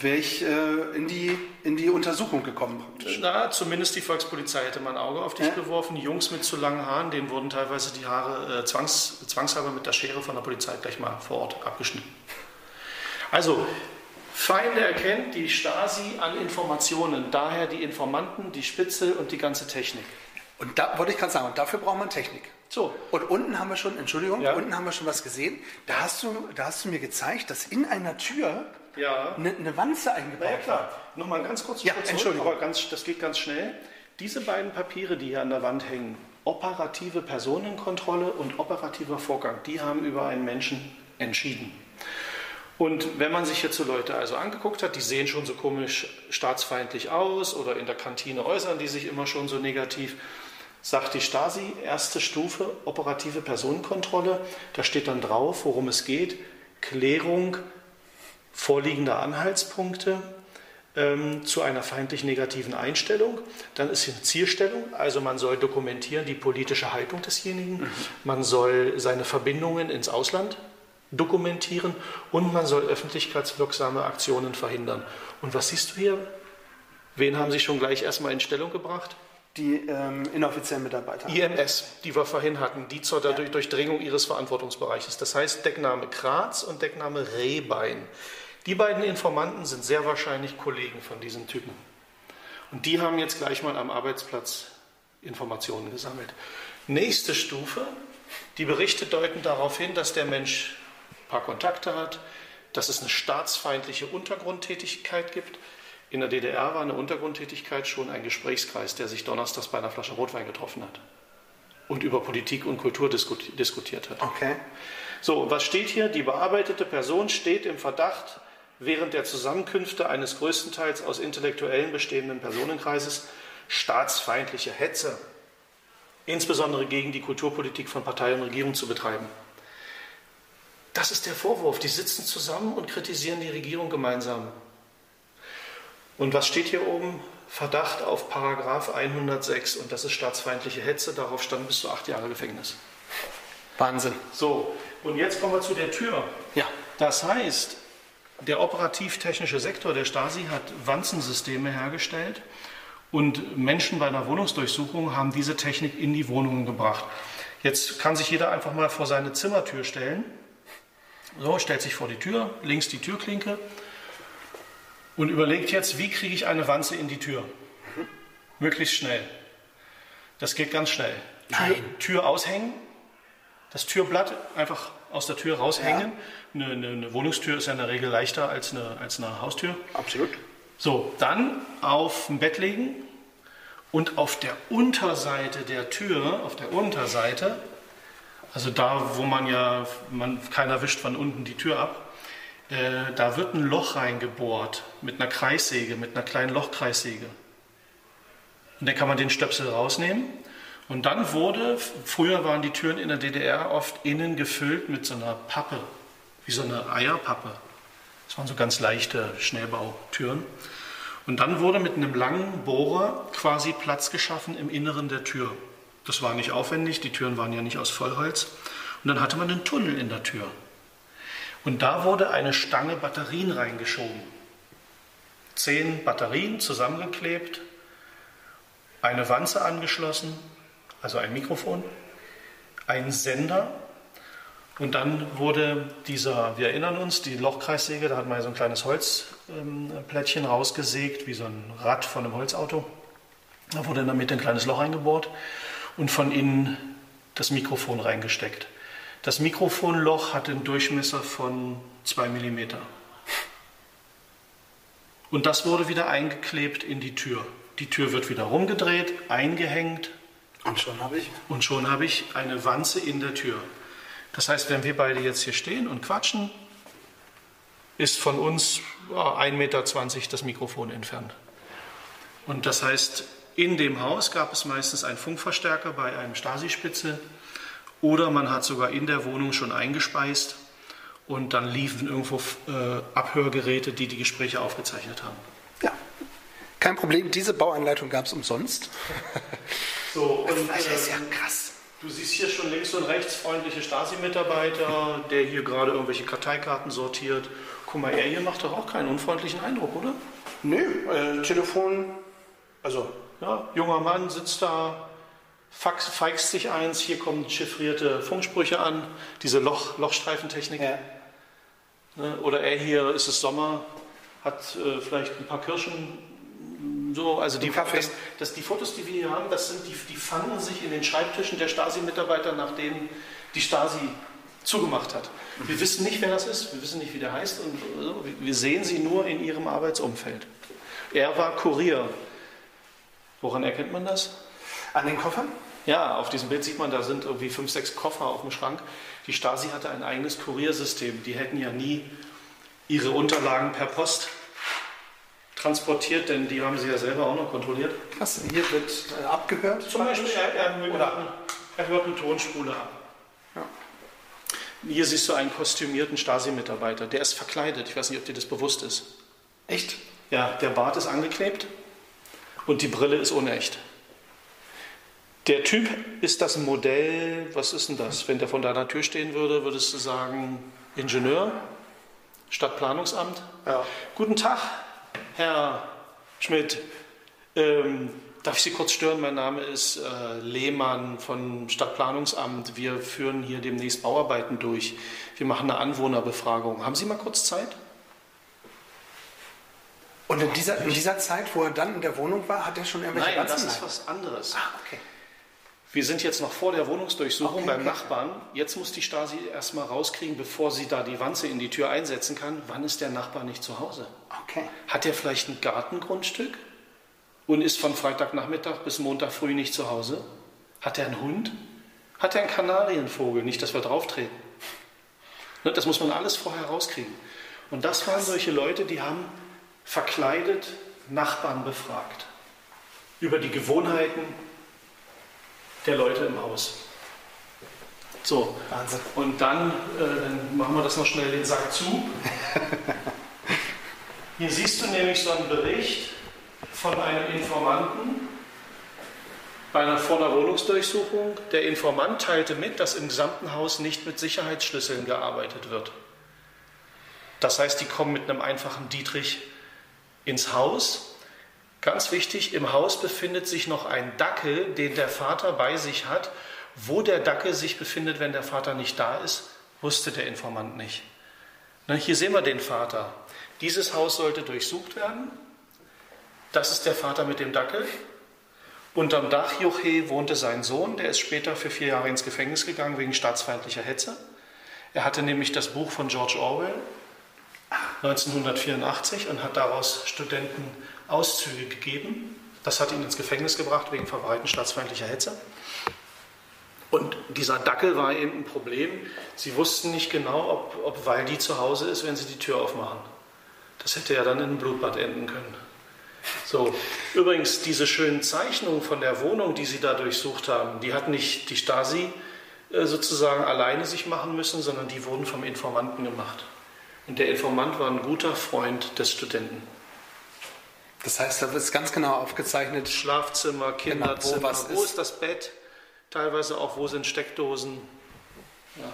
wäre ich äh, in, die, in die Untersuchung gekommen praktisch. Na, zumindest die Volkspolizei hätte mal ein Auge auf dich ja. geworfen. Jungs mit zu langen Haaren, denen wurden teilweise die Haare äh, zwangs, zwangshalber mit der Schere von der Polizei gleich mal vor Ort abgeschnitten. Also, Feinde erkennt die Stasi an Informationen, daher die Informanten, die Spitze und die ganze Technik. Und da wollte ich gerade sagen, und dafür braucht man Technik. So. Und unten haben wir schon, Entschuldigung, ja. unten haben wir schon was gesehen. Da hast du, da hast du mir gezeigt, dass in einer Tür ja. eine, eine Wanze eingebaut ja, klar. Nochmal ganz kurz. Ja, Entschuldigung. Aber ganz, das geht ganz schnell. Diese beiden Papiere, die hier an der Wand hängen, operative Personenkontrolle und operativer Vorgang, die haben über einen Menschen entschieden. Und wenn man sich jetzt so Leute also angeguckt hat, die sehen schon so komisch staatsfeindlich aus oder in der Kantine äußern die sich immer schon so negativ, sagt die Stasi, erste Stufe, operative Personenkontrolle, da steht dann drauf, worum es geht, Klärung vorliegender Anhaltspunkte ähm, zu einer feindlich negativen Einstellung. Dann ist hier eine Zielstellung, also man soll dokumentieren die politische Haltung desjenigen, mhm. man soll seine Verbindungen ins Ausland dokumentieren und man soll öffentlichkeitswirksame Aktionen verhindern. Und was siehst du hier? Wen haben Sie schon gleich erstmal in Stellung gebracht? Die ähm, inoffiziellen Mitarbeiter. IMS, die wir vorhin hatten, die zur ja. Durchdringung ihres Verantwortungsbereiches. Das heißt Deckname Kratz und Deckname Rehbein. Die beiden Informanten sind sehr wahrscheinlich Kollegen von diesen Typen. Und die haben jetzt gleich mal am Arbeitsplatz Informationen gesammelt. Nächste Stufe, die Berichte deuten darauf hin, dass der Mensch ein paar Kontakte hat, dass es eine staatsfeindliche Untergrundtätigkeit gibt. In der DDR war eine Untergrundtätigkeit schon ein Gesprächskreis, der sich donnerstags bei einer Flasche Rotwein getroffen hat und über Politik und Kultur diskutiert hat. Okay. So, was steht hier? Die bearbeitete Person steht im Verdacht, während der Zusammenkünfte eines größtenteils aus Intellektuellen bestehenden Personenkreises staatsfeindliche Hetze, insbesondere gegen die Kulturpolitik von Partei und Regierung zu betreiben. Das ist der Vorwurf. Die sitzen zusammen und kritisieren die Regierung gemeinsam. Und was steht hier oben? Verdacht auf Paragraph 106 und das ist staatsfeindliche Hetze. Darauf standen bis zu acht Jahre Gefängnis. Wahnsinn. So, und jetzt kommen wir zu der Tür. Ja. Das heißt, der operativ-technische Sektor der Stasi hat Wanzensysteme hergestellt und Menschen bei einer Wohnungsdurchsuchung haben diese Technik in die Wohnungen gebracht. Jetzt kann sich jeder einfach mal vor seine Zimmertür stellen. So, stellt sich vor die Tür, links die Türklinke und überlegt jetzt, wie kriege ich eine Wanze in die Tür? Möglichst schnell. Das geht ganz schnell. Tür, Nein. Tür aushängen, das Türblatt einfach aus der Tür raushängen. Eine, eine, eine Wohnungstür ist ja in der Regel leichter als eine, als eine Haustür. Absolut. So, dann auf ein Bett legen und auf der Unterseite der Tür, auf der Unterseite, also da, wo man ja, man, keiner wischt von unten die Tür ab, äh, da wird ein Loch reingebohrt mit einer Kreissäge, mit einer kleinen Lochkreissäge. Und dann kann man den Stöpsel rausnehmen. Und dann wurde, früher waren die Türen in der DDR oft innen gefüllt mit so einer Pappe, wie so eine Eierpappe. Das waren so ganz leichte Schnellbautüren. Und dann wurde mit einem langen Bohrer quasi Platz geschaffen im Inneren der Tür. Das war nicht aufwendig, die Türen waren ja nicht aus Vollholz. Und dann hatte man einen Tunnel in der Tür. Und da wurde eine Stange Batterien reingeschoben. Zehn Batterien zusammengeklebt, eine Wanze angeschlossen, also ein Mikrofon, ein Sender und dann wurde dieser, wir erinnern uns, die Lochkreissäge, da hat man so ein kleines Holzplättchen rausgesägt, wie so ein Rad von einem Holzauto. Da wurde in der Mitte ein kleines Loch eingebohrt und von innen das Mikrofon reingesteckt. Das Mikrofonloch hat einen Durchmesser von 2 mm. Und das wurde wieder eingeklebt in die Tür. Die Tür wird wieder rumgedreht, eingehängt Und schon habe ich. und schon habe ich eine Wanze in der Tür. Das heißt, wenn wir beide jetzt hier stehen und quatschen, ist von uns ja, 1,20 Meter das Mikrofon entfernt. Und das heißt, in dem Haus gab es meistens einen Funkverstärker bei einem Stasi-Spitze oder man hat sogar in der Wohnung schon eingespeist und dann liefen irgendwo äh, Abhörgeräte, die die Gespräche aufgezeichnet haben. Ja. Kein Problem, diese Bauanleitung gab es umsonst. So, und, Das ist ja ähm, krass. Du siehst hier schon links so einen rechtsfreundliche Stasi-Mitarbeiter, der hier gerade irgendwelche Karteikarten sortiert. Guck mal, er hier macht doch auch keinen unfreundlichen Eindruck, oder? Nö, äh, Telefon. Also, Ja, junger Mann sitzt da, fax, feixt sich eins, hier kommen chiffrierte Funksprüche an, diese Loch, Lochstreifentechnik. ja. Ne? Oder er hier, ist es Sommer, hat äh, vielleicht ein paar Kirschen, so, also die. Das, das, die Fotos, die wir hier haben, das sind die, die fanden sich in den Schreibtischen der Stasi-Mitarbeiter, nachdem die Stasi zugemacht hat. Wir wissen nicht, wer das ist, wir wissen nicht, wie der heißt, und so. wir sehen sie nur in ihrem Arbeitsumfeld. Er war Kurier. Woran erkennt man das? An den Koffern? Ja, auf diesem Bild sieht man, da sind irgendwie fünf, sechs Koffer auf dem Schrank. Die Stasi hatte ein eigenes Kuriersystem. Die hätten ja nie ihre Unterlagen per Post transportiert, denn die haben sie ja selber auch noch kontrolliert. Krass, hier wird äh, abgehört. Zum Beispiel, er, er, Oder- er hört eine Tonspule ab. Ja. Hier siehst du einen kostümierten Stasi-Mitarbeiter. Der ist verkleidet. Ich weiß nicht, ob dir das bewusst ist. Echt? Ja, der Bart ist angeklebt und die Brille ist unecht. Der Typ ist das Modell, was ist denn das? Wenn der von deiner Tür stehen würde, würdest du sagen Ingenieur, Stadtplanungsamt. Ja. Guten Tag, Herr Schmidt. Ähm, darf ich Sie kurz stören? Mein Name ist äh, Lehmann vom Stadtplanungsamt. Wir führen hier demnächst Bauarbeiten durch. Wir machen eine Anwohnerbefragung. Haben Sie mal kurz Zeit? Und in dieser, in dieser Zeit, wo er dann in der Wohnung war, hat er schon irgendwelche Nein, das Wanzen ist was anderes. Ah, okay. Wir sind jetzt noch vor der Wohnungsdurchsuchung Okay, beim okay. Nachbarn. Jetzt muss die Stasi erstmal rauskriegen, bevor sie da die Wanze in die Tür einsetzen kann, wann ist der Nachbar nicht zu Hause? Okay. Hat er vielleicht ein Gartengrundstück und ist von Freitagnachmittag bis Montag früh nicht zu Hause? Hat er einen Hund? Hat er einen Kanarienvogel? Nicht, dass wir drauftreten. Ne, Das muss man alles vorher rauskriegen. Und das waren solche Leute, die haben verkleidet Nachbarn befragt über die Gewohnheiten der Leute im Haus. So, Wahnsinn. und dann, äh, dann machen wir das noch schnell den Sack zu. Hier siehst du nämlich so einen Bericht von einem Informanten bei einer vor einer Wohnungsdurchsuchung. Der Informant teilte mit, dass im gesamten Haus nicht mit Sicherheitsschlüsseln gearbeitet wird. Das heißt, die kommen mit einem einfachen Dietrich ins Haus. Ganz wichtig, im Haus befindet sich noch ein Dackel, den der Vater bei sich hat. Wo der Dackel sich befindet, wenn der Vater nicht da ist, wusste der Informant nicht. Na, hier sehen wir den Vater. Dieses Haus sollte durchsucht werden. Das ist der Vater mit dem Dackel. Unterm Dach Joche wohnte sein Sohn, der ist später für vier Jahre ins Gefängnis gegangen wegen staatsfeindlicher Hetze. Er hatte nämlich das Buch von George Orwell 1984 und hat daraus Studenten Auszüge gegeben. Das hat ihn ins Gefängnis gebracht wegen Verbreiten staatsfeindlicher Hetze. Und dieser Dackel war eben ein Problem. Sie wussten nicht genau, ob, ob Waldi zu Hause ist, wenn sie die Tür aufmachen. Das hätte ja dann in einem Blutbad enden können. So, übrigens, diese schönen Zeichnungen von der Wohnung, die Sie da durchsucht haben, die hat nicht die Stasi äh, sozusagen alleine sich machen müssen, sondern die wurden vom Informanten gemacht. Und der Informant war ein guter Freund des Studenten. Das heißt, da ist ganz genau aufgezeichnet. Schlafzimmer, Kinderzimmer, Genau, wo wo ist. ist das Bett, teilweise auch, wo sind Steckdosen. Ja.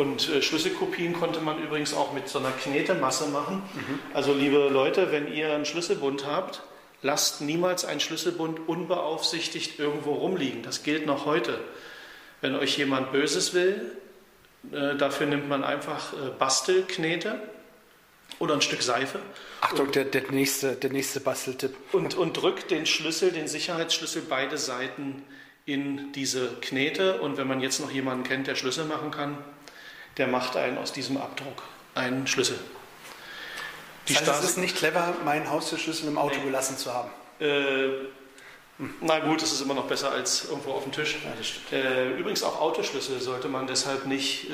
Und äh, Schlüsselkopien konnte man übrigens auch mit so einer Knetemasse machen. Mhm. Also liebe Leute, wenn ihr einen Schlüsselbund habt, lasst niemals einen Schlüsselbund unbeaufsichtigt irgendwo rumliegen. Das gilt noch heute. Wenn euch jemand Böses will, dafür nimmt man einfach äh, Bastelknete oder ein Stück Seife Achtung, der, der, nächste, der nächste Basteltipp. und, und drückt den Schlüssel, den Sicherheitsschlüssel, beide Seiten in diese Knete. Und wenn man jetzt noch jemanden kennt, der Schlüssel machen kann, der macht einen aus diesem Abdruck einen Schlüssel. Die Das heißt, es ist nicht clever, meinen Haustürschlüssel im Auto gelassen zu haben. äh, na gut, es ist immer noch besser als irgendwo auf dem Tisch. Äh, übrigens auch Autoschlüssel sollte man deshalb nicht, äh,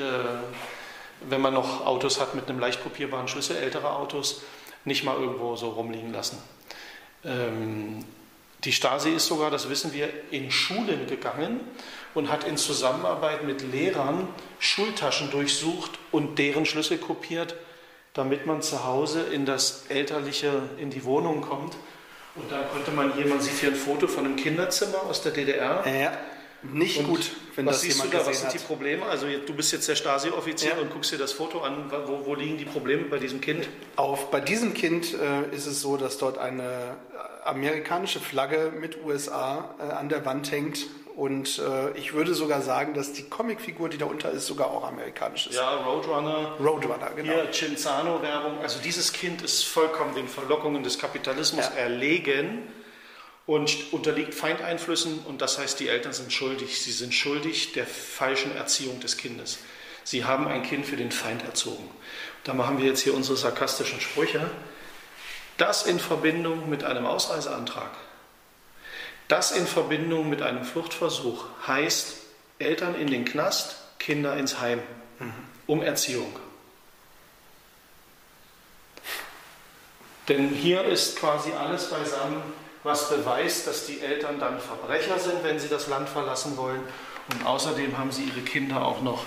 wenn man noch Autos hat mit einem leicht kopierbaren Schlüssel, ältere Autos, nicht mal irgendwo so rumliegen lassen. Ähm, die Stasi ist sogar, das wissen wir, in Schulen gegangen und hat in Zusammenarbeit mit Lehrern Schultaschen durchsucht und deren Schlüssel kopiert, damit man zu Hause in das elterliche, in die Wohnung kommt. Und dann konnte man hier, man sieht hier ein Foto von einem Kinderzimmer aus der DDR. Ja, nicht Und gut, wenn was das siehst jemand du da, was sind die. Probleme? Also du bist jetzt der Stasi-Offizier Ja. und guckst dir das Foto an. Wo, wo liegen die Probleme bei diesem Kind? Auf, bei diesem Kind äh, ist es so, dass dort eine äh, amerikanische Flagge mit USA äh, an der Wand hängt. Und äh, ich würde sogar sagen, dass die Comicfigur, die darunter ist, sogar auch amerikanisch ist. Ja, Roadrunner, Roadrunner, genau. hier Cinzano-Werbung. Also dieses Kind ist vollkommen den Verlockungen des Kapitalismus Ja. erlegen und unterliegt Feindeinflüssen. Und das heißt, die Eltern sind schuldig. Sie sind schuldig der falschen Erziehung des Kindes. Sie haben ein Kind für den Feind erzogen. Da machen wir jetzt hier unsere sarkastischen Sprüche. Das in Verbindung mit einem Ausreiseantrag, das in Verbindung mit einem Fluchtversuch heißt Eltern in den Knast, Kinder ins Heim, um Erziehung. Denn hier ist quasi alles beisammen, was beweist, dass die Eltern dann Verbrecher sind, wenn sie das Land verlassen wollen. Und außerdem haben sie ihre Kinder auch noch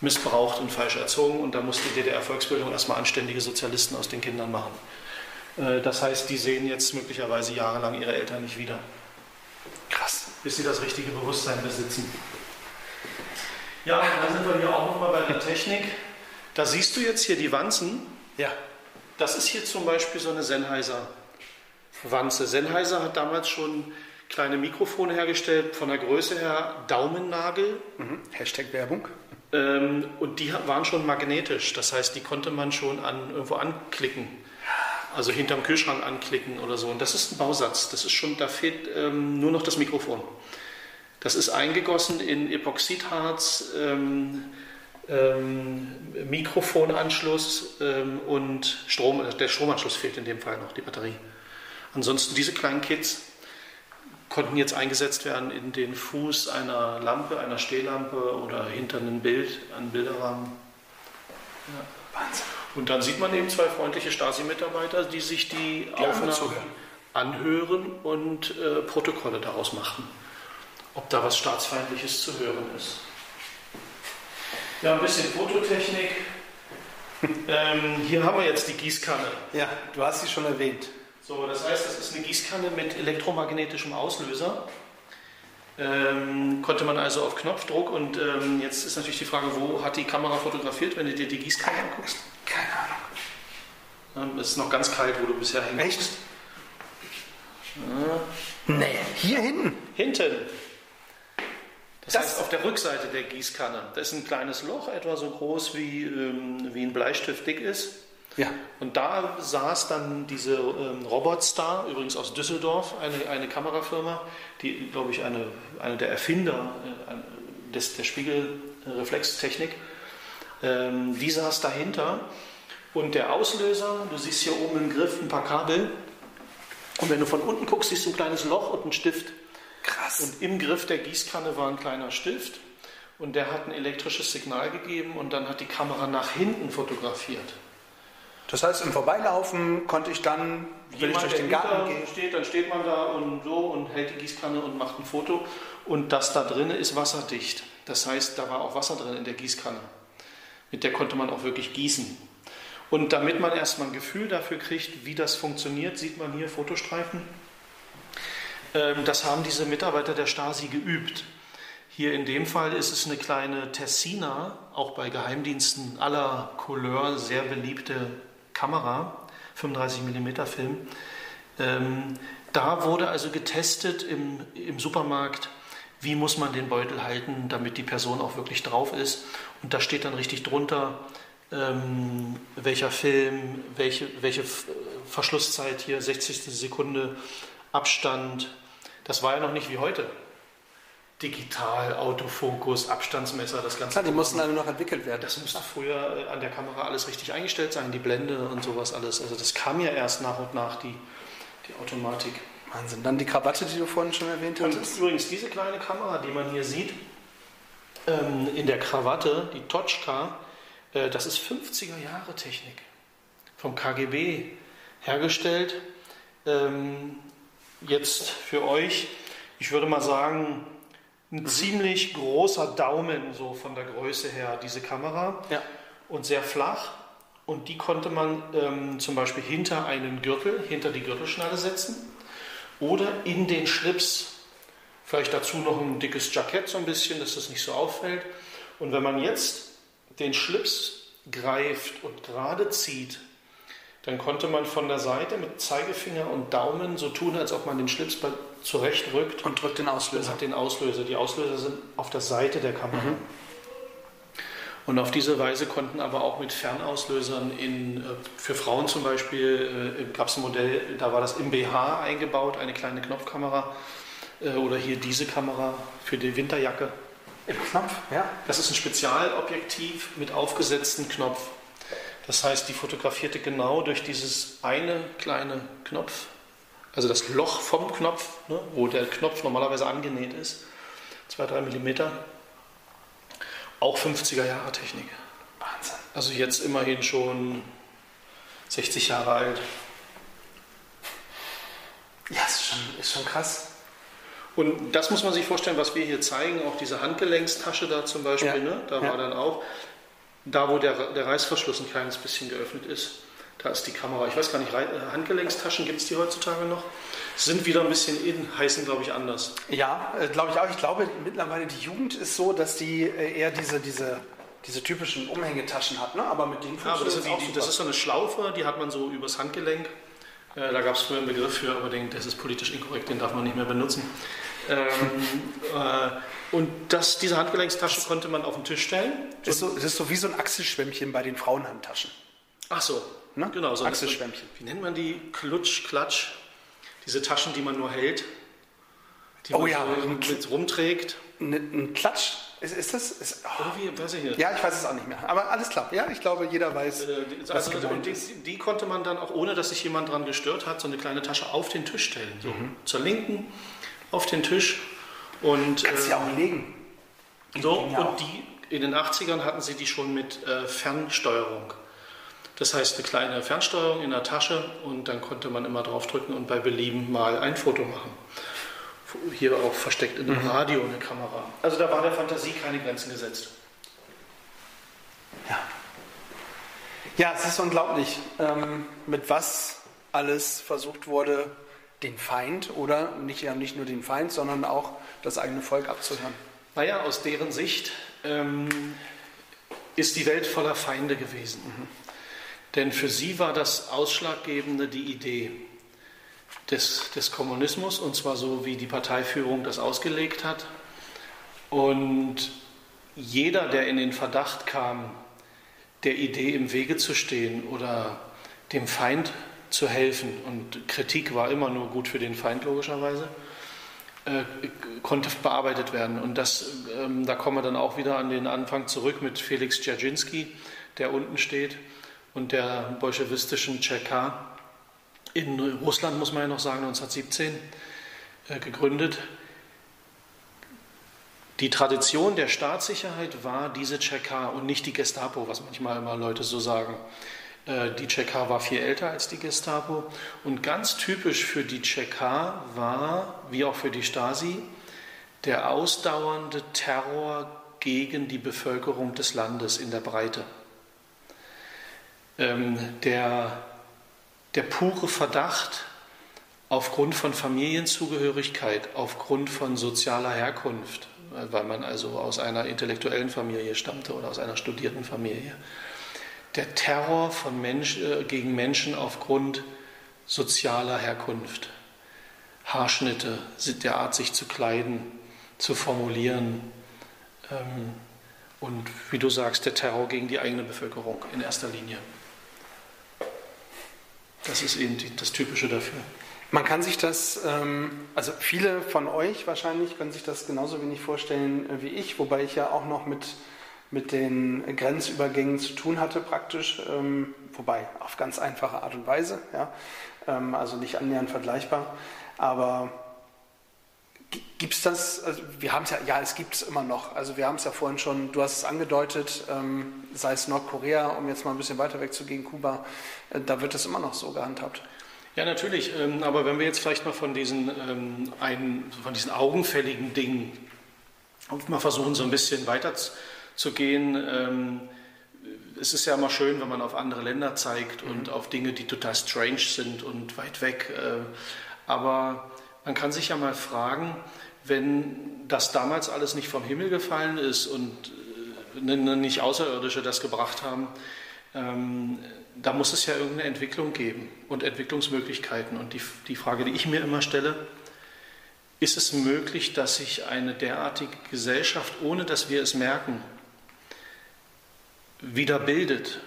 missbraucht und falsch erzogen. Und da muss die DDR-Volksbildung erstmal anständige Sozialisten aus den Kindern machen. Äh, Das heißt, die sehen jetzt möglicherweise jahrelang ihre Eltern nicht wieder, Krass. bis sie das richtige Bewusstsein besitzen. Ja, dann sind wir hier auch nochmal bei der Technik. Da siehst du jetzt hier die Wanzen. Ja. Das ist hier zum Beispiel so eine Sennheiser Wanze. Sennheiser hat damals schon kleine Mikrofone hergestellt, von der Größe her Daumennagel. Mhm. Hashtag Werbung. Ähm, und die waren schon magnetisch. Das heißt, die konnte man schon an, irgendwo anklicken. Also hinterm Kühlschrank anklicken oder so. Und das ist ein Bausatz. Das ist schon, da fehlt ähm, nur noch das Mikrofon. Das ist eingegossen in Epoxidharz, ähm, ähm, Mikrofonanschluss ähm, und Strom. Der Stromanschluss fehlt in dem Fall noch, die Batterie. Ansonsten diese kleinen Kits konnten jetzt eingesetzt werden in den Fuß einer Lampe, einer Stehlampe oder hinter einem Bild, einem Bilderrahmen. Wahnsinn. Und dann sieht man eben zwei freundliche Stasi-Mitarbeiter, die sich die Aufnahmen anhören und äh, Protokolle daraus machen, ob da was Staatsfeindliches zu hören ist. Ja, ein bisschen Fototechnik. [LAUGHS] ähm, hier haben wir jetzt die Gießkanne. Ja, du hast sie schon erwähnt. So, das heißt, das ist eine Gießkanne mit elektromagnetischem Auslöser. Ähm, konnte man also auf Knopfdruck und ähm, jetzt ist natürlich die Frage, wo hat die Kamera fotografiert, wenn du dir die Gießkanne anguckst? Keine Ahnung. Ähm, es ist noch ganz kalt, wo du bisher hängst. Echt? Nee, hier hinten. Hinten. Das, Das- heißt, auf der Rückseite der Gießkanne, da ist ein kleines Loch, etwa so groß wie, ähm, wie ein Bleistift dick ist. Ja. Und da saß dann diese ähm, Robotstar, übrigens aus Düsseldorf, eine, eine Kamerafirma, die, glaube ich, eine, eine der Erfinder äh, des, der Spiegelreflextechnik, ähm, die saß dahinter. Und der Auslöser, du siehst hier oben im Griff ein paar Kabel. Und wenn du von unten guckst, siehst du ein kleines Loch und einen Stift. Krass. Und im Griff der Gießkanne war ein kleiner Stift. Und der hat ein elektrisches Signal gegeben und dann hat die Kamera nach hinten fotografiert. Das heißt, im Vorbeilaufen konnte ich dann, wenn ich durch den Garten gehe, steht, dann steht man da und so und hält die Gießkanne und macht ein Foto. Und das da drin ist wasserdicht. Das heißt, da war auch Wasser drin in der Gießkanne. Mit der konnte man auch wirklich gießen. Und damit man erstmal ein Gefühl dafür kriegt, wie das funktioniert, sieht man hier Fotostreifen. Ähm, Das haben diese Mitarbeiter der Stasi geübt. Hier in dem Fall ist es eine kleine Tessina, auch bei Geheimdiensten aller Couleur sehr beliebte Kamera, 35 mm Film. Ähm, da wurde also getestet im, im Supermarkt, wie muss man den Beutel halten, damit die Person auch wirklich drauf ist. Und da steht dann richtig drunter, ähm, welcher Film, welche, welche Verschlusszeit hier, 60. Sekunde, Abstand. Das war ja noch nicht wie heute. Digital, Autofokus, Abstandsmesser, das Ganze. klar, die mussten alle noch entwickelt werden. Das musste früher äh, an der Kamera alles richtig eingestellt sein, die Blende und sowas alles. Also das kam ja erst nach und nach, die, die Automatik. Wahnsinn. Dann die Krawatte, die du vorhin schon erwähnt Und hattest. übrigens diese kleine Kamera, die man hier sieht, ähm, in der Krawatte, die Tochka, äh, das ist 50er Jahre Technik. Vom KGB hergestellt. Ähm, jetzt für euch, ich würde mal sagen, ein ziemlich großer Daumen so von der Größe her, diese Kamera. Ja. Und sehr flach. Und die konnte man ähm, zum Beispiel hinter einen Gürtel, hinter die Gürtelschnalle setzen oder in den Schlips. Vielleicht dazu noch ein dickes Jackett so ein bisschen, dass das nicht so auffällt. Und wenn man jetzt den Schlips greift und gerade zieht, dann konnte man von der Seite mit Zeigefinger und Daumen so tun, als ob man den Schlips bei- zurechtrückt Und drückt den Auslöser. den Auslöser. Die Auslöser sind auf der Seite der Kamera. Und auf diese Weise konnten aber auch mit Fernauslösern in, äh, für Frauen zum Beispiel, äh, gab es ein Modell, da war das im BH eingebaut, eine kleine Knopfkamera. Äh, oder hier diese Kamera für die Winterjacke. Im Knopf, ja. Das ist ein Spezialobjektiv mit aufgesetztem Knopf. Das heißt, die fotografierte genau durch dieses eine kleine Knopf, also das Loch vom Knopf, ne, wo der Knopf normalerweise angenäht ist, 2-3 Millimeter. Auch 50er Jahre Technik. Wahnsinn. Also jetzt immerhin schon 60 Jahre alt. Ja, ist schon, ist schon krass. Und das muss man sich vorstellen, was wir hier zeigen, auch diese Handgelenkstasche da zum Beispiel, Ja. ne? da Ja. war dann auch, da wo der, der Reißverschluss ein kleines bisschen geöffnet ist, da ist die Kamera. Ich weiß gar nicht, äh, Handgelenkstaschen gibt es die heutzutage noch? Sind wieder ein bisschen in, heißen glaube ich anders. Ja, äh, glaube ich auch. Ich glaube, mittlerweile die Jugend ist so, dass die äh, eher diese, diese, diese typischen Umhängetaschen hat, ne? aber mit denen Ja, aber das, sind die, auch super. das ist so eine Schlaufe, die hat man so übers Handgelenk. Äh, da gab es früher einen Begriff für, aber den, das ist politisch inkorrekt, den darf man nicht mehr benutzen. Ähm, [LAUGHS] äh, und das, diese Handgelenkstasche konnte man auf den Tisch stellen. ist so, das ist so wie so ein Achselschwämmchen bei den Frauenhandtaschen. Ach so, Ne? genau. So Achselschwämmchen. Wie nennt man die? Klutsch, Klatsch. Diese Taschen, die man nur hält. Die Oh man ja, mit rumträgt. Ein, ein Klatsch, ist, ist das? Ist, oh. Oder wie, weiß ich nicht. Ja, ich weiß es auch nicht mehr. Aber alles klar. Ja, ich glaube, jeder weiß. Äh, die- was Also, und die, die konnte man dann auch, ohne dass sich jemand dran gestört hat, so eine kleine Tasche auf den Tisch stellen. So Mhm. zur Linken, auf den Tisch. Und, Kannst äh, ja auch legen. so, ja auch. und die, in den 80ern hatten sie die schon mit äh, Fernsteuerung. Das heißt, eine kleine Fernsteuerung in der Tasche und dann konnte man immer draufdrücken und bei Belieben mal ein Foto machen. Hier auch versteckt in einem Mhm. Radio eine Kamera. Also da war der Fantasie keine Grenzen gesetzt. Ja. Ja, es ist unglaublich, ähm, mit was alles versucht wurde, den Feind oder nicht, ja, nicht nur den Feind, sondern auch das eigene Volk abzuhören. Naja, aus deren Sicht ähm, ist die Welt voller Feinde gewesen. Denn für sie war das Ausschlaggebende die Idee des, des Kommunismus, und zwar so, wie die Parteiführung das ausgelegt hat. Und jeder, der in den Verdacht kam, der Idee im Wege zu stehen oder dem Feind zu helfen, und Kritik war immer nur gut für den Feind logischerweise, äh, konnte bearbeitet werden. Und das, ähm, da kommen wir dann auch wieder an den Anfang zurück mit Felix Dzerzhinsky, der unten steht, und der bolschewistischen Tscheka in Russland, muss man ja noch sagen, 1917 äh, gegründet. Die Tradition der Staatssicherheit war diese Tscheka und nicht die Gestapo, was manchmal immer Leute so sagen. Äh, die Tscheka war viel älter als die Gestapo und ganz typisch für die Tscheka war, wie auch für die Stasi, der ausdauernde Terror gegen die Bevölkerung des Landes in der Breite. Ähm, der, der pure Verdacht aufgrund von Familienzugehörigkeit, aufgrund von sozialer Herkunft, weil man also aus einer intellektuellen Familie stammte oder aus einer studierten Familie. Der Terror von Mensch, äh, gegen Menschen aufgrund sozialer Herkunft, Haarschnitte, der Art, sich zu kleiden, zu formulieren ähm, und, wie du sagst, der Terror gegen die eigene Bevölkerung in erster Linie. Das ist eben die, das Typische dafür. Man kann sich das, ähm, also viele von euch wahrscheinlich können sich das genauso wenig vorstellen wie ich, wobei ich ja auch noch mit, mit den Grenzübergängen zu tun hatte praktisch, ähm, wobei auf ganz einfache Art und Weise, ja, ähm, also nicht annähernd vergleichbar. Aber Gibt es das, also wir haben es ja, ja, es gibt es immer noch. Also wir haben es ja vorhin schon, du hast es angedeutet, ähm, sei es Nordkorea, um jetzt mal ein bisschen weiter wegzugehen, Kuba, äh, da wird es immer noch so gehandhabt. Ja, natürlich. Ähm, aber wenn wir jetzt vielleicht mal von diesen, ähm, ein, von diesen augenfälligen Dingen mal versuchen, so ein bisschen weiter zu gehen. Ähm, es ist ja immer schön, wenn man auf andere Länder zeigt und mhm. auf Dinge, die total strange sind und weit weg. Äh, aber man kann sich ja mal fragen, wenn das damals alles nicht vom Himmel gefallen ist und äh, nicht Außerirdische das gebracht haben, ähm, da muss es ja irgendeine Entwicklung geben und Entwicklungsmöglichkeiten. Und die, die Frage, die ich mir immer stelle, ist es möglich, dass sich eine derartige Gesellschaft, ohne dass wir es merken, wieder bildet?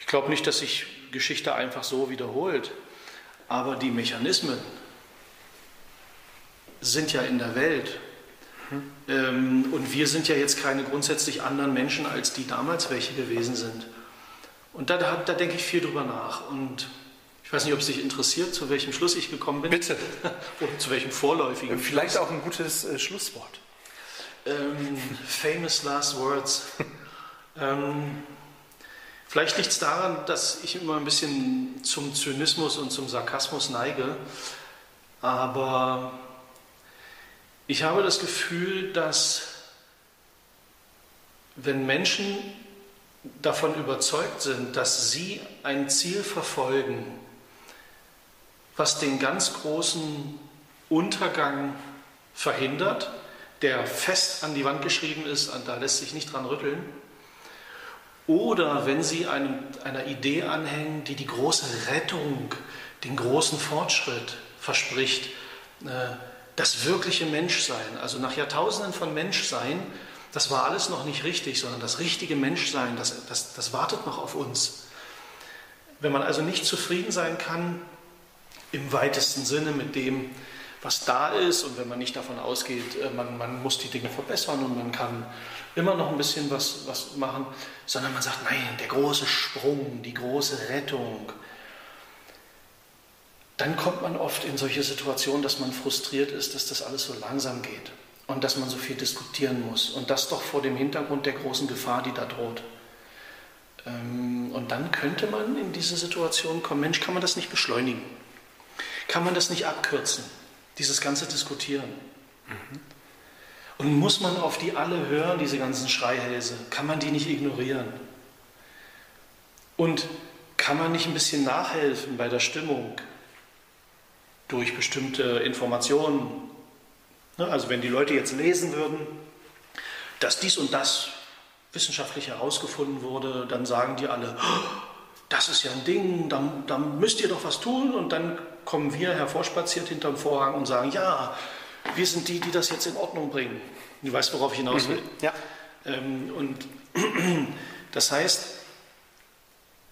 Ich glaube nicht, dass sich Geschichte einfach so wiederholt, aber die Mechanismen, sind ja in der Welt. Ähm, und wir sind ja jetzt keine grundsätzlich anderen Menschen, als die damals welche gewesen sind. Und da, da, da denke ich viel drüber nach. Und ich weiß nicht, ob es dich interessiert, zu welchem Schluss ich gekommen bin. Bitte. [LAUGHS] Oder zu welchem vorläufigen. Vielleicht Schluss. auch ein gutes äh, Schlusswort. Ähm, famous last words. ähm, vielleicht liegt es daran, dass ich immer ein bisschen zum Zynismus und zum Sarkasmus neige. Aber ich habe das Gefühl, dass wenn Menschen davon überzeugt sind, dass sie ein Ziel verfolgen, was den ganz großen Untergang verhindert, der fest an die Wand geschrieben ist, da lässt sich nicht dran rütteln, oder wenn sie einem, einer Idee anhängen, die die große Rettung, den großen Fortschritt verspricht, äh, das wirkliche Menschsein, also nach Jahrtausenden von Menschsein, das war alles noch nicht richtig, sondern das richtige Menschsein, das, das, das wartet noch auf uns. Wenn man also nicht zufrieden sein kann, im weitesten Sinne mit dem, was da ist und wenn man nicht davon ausgeht, äh, man, man muss die Dinge verbessern und man kann immer noch ein bisschen was, was machen, sondern man sagt, nein, der große Sprung, die große Rettung, dann kommt man oft in solche Situationen, dass man frustriert ist, dass das alles so langsam geht und dass man so viel diskutieren muss. Und das doch vor dem Hintergrund der großen Gefahr, die da droht. Ähm, und dann könnte man in diese Situation kommen, Mensch, kann man das nicht beschleunigen? Kann man das nicht abkürzen, dieses ganze Diskutieren? Mhm. Und muss man auf die alle hören, diese ganzen Schreihälse? Kann man die nicht ignorieren? Und kann man nicht ein bisschen nachhelfen bei der Stimmung durch bestimmte Informationen? Ne, Also wenn die Leute jetzt lesen würden, dass dies und das wissenschaftlich herausgefunden wurde, dann sagen die alle, "Oh, das ist ja ein Ding, da, da müsst ihr doch was tun. Und dann kommen wir hervorspaziert hinterm Vorhang und sagen, ja, wir sind die, die das jetzt in Ordnung bringen. Du weißt, worauf ich hinaus will. Ja. Ähm, und [CLEARS THROAT] das heißt,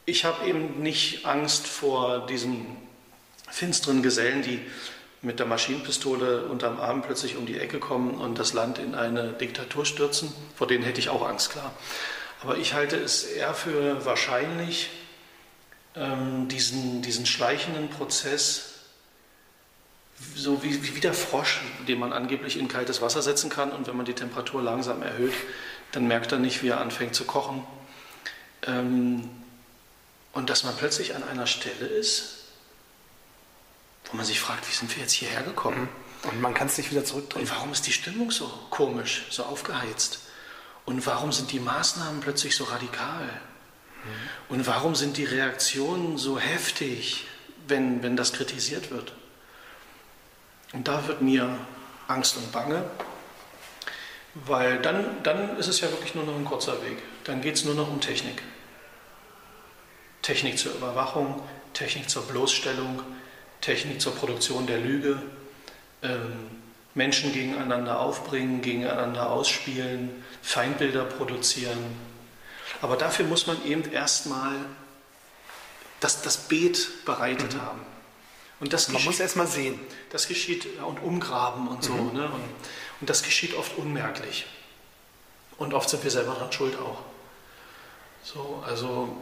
ich habe eben nicht Angst vor diesen finsteren Gesellen, die mit der Maschinenpistole unterm Arm plötzlich um die Ecke kommen und das Land in eine Diktatur stürzen. Vor denen hätte ich auch Angst, klar. Aber ich halte es eher für wahrscheinlich, ähm, diesen, diesen schleichenden Prozess, so wie, wie der Frosch, den man angeblich in kaltes Wasser setzen kann und wenn man die Temperatur langsam erhöht, dann merkt er nicht, wie er anfängt zu kochen. Ähm, und dass man plötzlich an einer Stelle ist, wo man sich fragt, wie sind wir jetzt hierher gekommen? Und man kann es nicht wieder zurückdrehen. Und warum ist die Stimmung so komisch, so aufgeheizt? Und warum sind die Maßnahmen plötzlich so radikal? Und warum sind die Reaktionen so heftig, wenn, wenn das kritisiert wird? Und da wird mir Angst und Bange, weil dann, dann ist es ja wirklich nur noch ein kurzer Weg. Dann geht es nur noch um Technik. Technik zur Überwachung, Technik zur Bloßstellung, Technik zur Produktion der Lüge, ähm, Menschen gegeneinander aufbringen, gegeneinander ausspielen, Feindbilder produzieren. Aber dafür muss man eben erstmal das, das Beet bereitet haben. Und das Mhm. Man muss geschieht- erst mal sehen. das geschieht ja, und umgraben und so. Ne? Und, und das geschieht oft unmerklich. Und oft sind wir selber daran schuld auch. So, also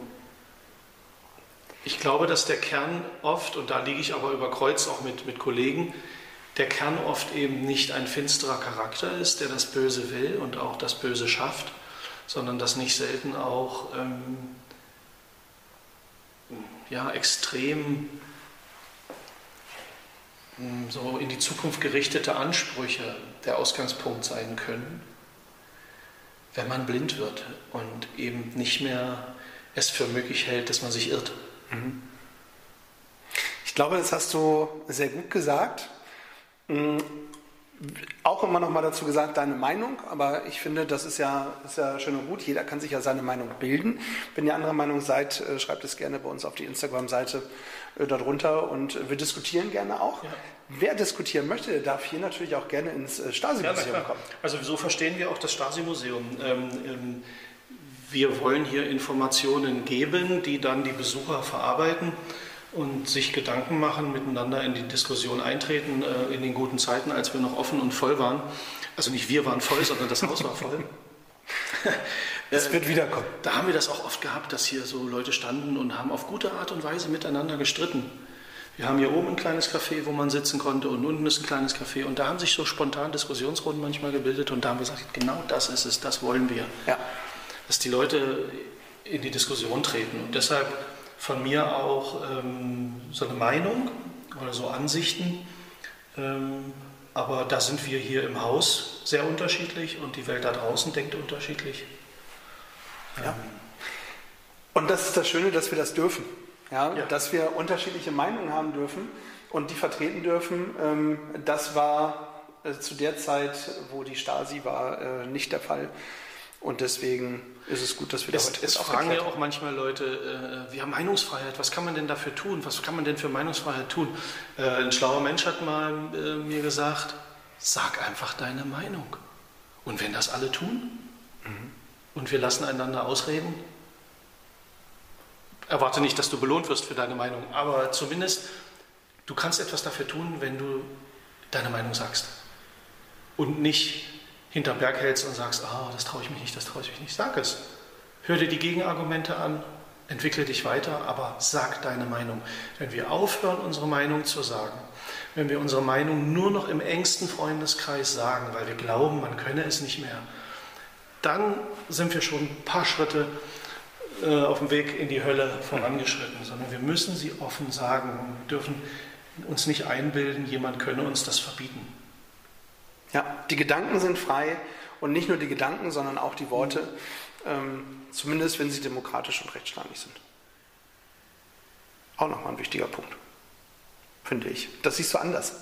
ich glaube, dass der Kern oft, und da liege ich aber über Kreuz auch mit, mit Kollegen, der Kern oft eben nicht ein finsterer Charakter ist, der das Böse will und auch das Böse schafft, sondern dass nicht selten auch ähm, ja, extrem mh, so in die Zukunft gerichtete Ansprüche der Ausgangspunkt sein können, wenn man blind wird und eben nicht mehr es für möglich hält, dass man sich irrt. Ich glaube, das hast du sehr gut gesagt. Mm, Auch immer noch mal dazu gesagt, deine Meinung, aber ich finde, das ist ja, ist ja schön und gut. Jeder kann sich ja seine Meinung bilden. Wenn ihr anderer Meinung seid, äh, schreibt es gerne bei uns auf die Instagram-Seite äh, darunter und wir diskutieren gerne auch. Ja. Wer diskutieren möchte, der darf hier natürlich auch gerne ins äh, Ja, Stasi-Museum klar. kommen. Also so verstehen wir auch das Stasi-Museum. Ähm, ähm, wir wollen hier Informationen geben, die dann die Besucher verarbeiten und sich Gedanken machen, miteinander in die Diskussion eintreten, äh, in den guten Zeiten, als wir noch offen und voll waren. Also nicht wir waren voll, sondern das Haus war voll. [LAUGHS] Es wird wiederkommen. Da haben wir das auch oft gehabt, dass hier so Leute standen und haben auf gute Art und Weise miteinander gestritten. Wir haben hier oben ein kleines Café, wo man sitzen konnte und unten ist ein kleines Café und da haben sich so spontan Diskussionsrunden manchmal gebildet und da haben wir gesagt, genau das ist es, das wollen wir. Ja. Dass die Leute in die Diskussion treten und deshalb von mir auch ähm, so eine Meinung oder so Ansichten, ähm, aber da sind wir hier im Haus sehr unterschiedlich und die Welt da draußen denkt unterschiedlich. Ja. Und das ist das Schöne, dass wir das dürfen. Ja? Ja. Dass wir unterschiedliche Meinungen haben dürfen und die vertreten dürfen. Ähm, das war äh, zu der Zeit, wo die Stasi war, äh, nicht der Fall. Und deswegen ist es gut, dass wir da heute es fragen ja auch manchmal Leute, äh, wir haben Meinungsfreiheit, was kann man denn dafür tun? Was kann man denn für Meinungsfreiheit tun? Äh, ein schlauer Mensch hat mal äh, mir gesagt, sag einfach deine Meinung. Und wenn das alle tun und wir lassen einander ausreden, erwarte nicht, dass du belohnt wirst für deine Meinung, aber zumindest du kannst etwas dafür tun, wenn du deine Meinung sagst. Und nicht hinterm Berg hältst und sagst, ah, das traue ich mich nicht, das traue ich mich nicht. Sag es. Hör dir die Gegenargumente an, entwickle dich weiter, aber sag deine Meinung. Wenn wir aufhören, unsere Meinung zu sagen, wenn wir unsere Meinung nur noch im engsten Freundeskreis sagen, weil wir glauben, man könne es nicht mehr, dann sind wir schon ein paar Schritte äh, auf dem Weg in die Hölle vorangeschritten, sondern wir müssen sie offen sagen und dürfen uns nicht einbilden, jemand könne uns das verbieten. Ja, die Gedanken sind frei und nicht nur die Gedanken, sondern auch die Worte, ähm, zumindest wenn sie demokratisch und rechtsstaatlich sind. Auch nochmal ein wichtiger Punkt, finde ich. Das siehst du anders.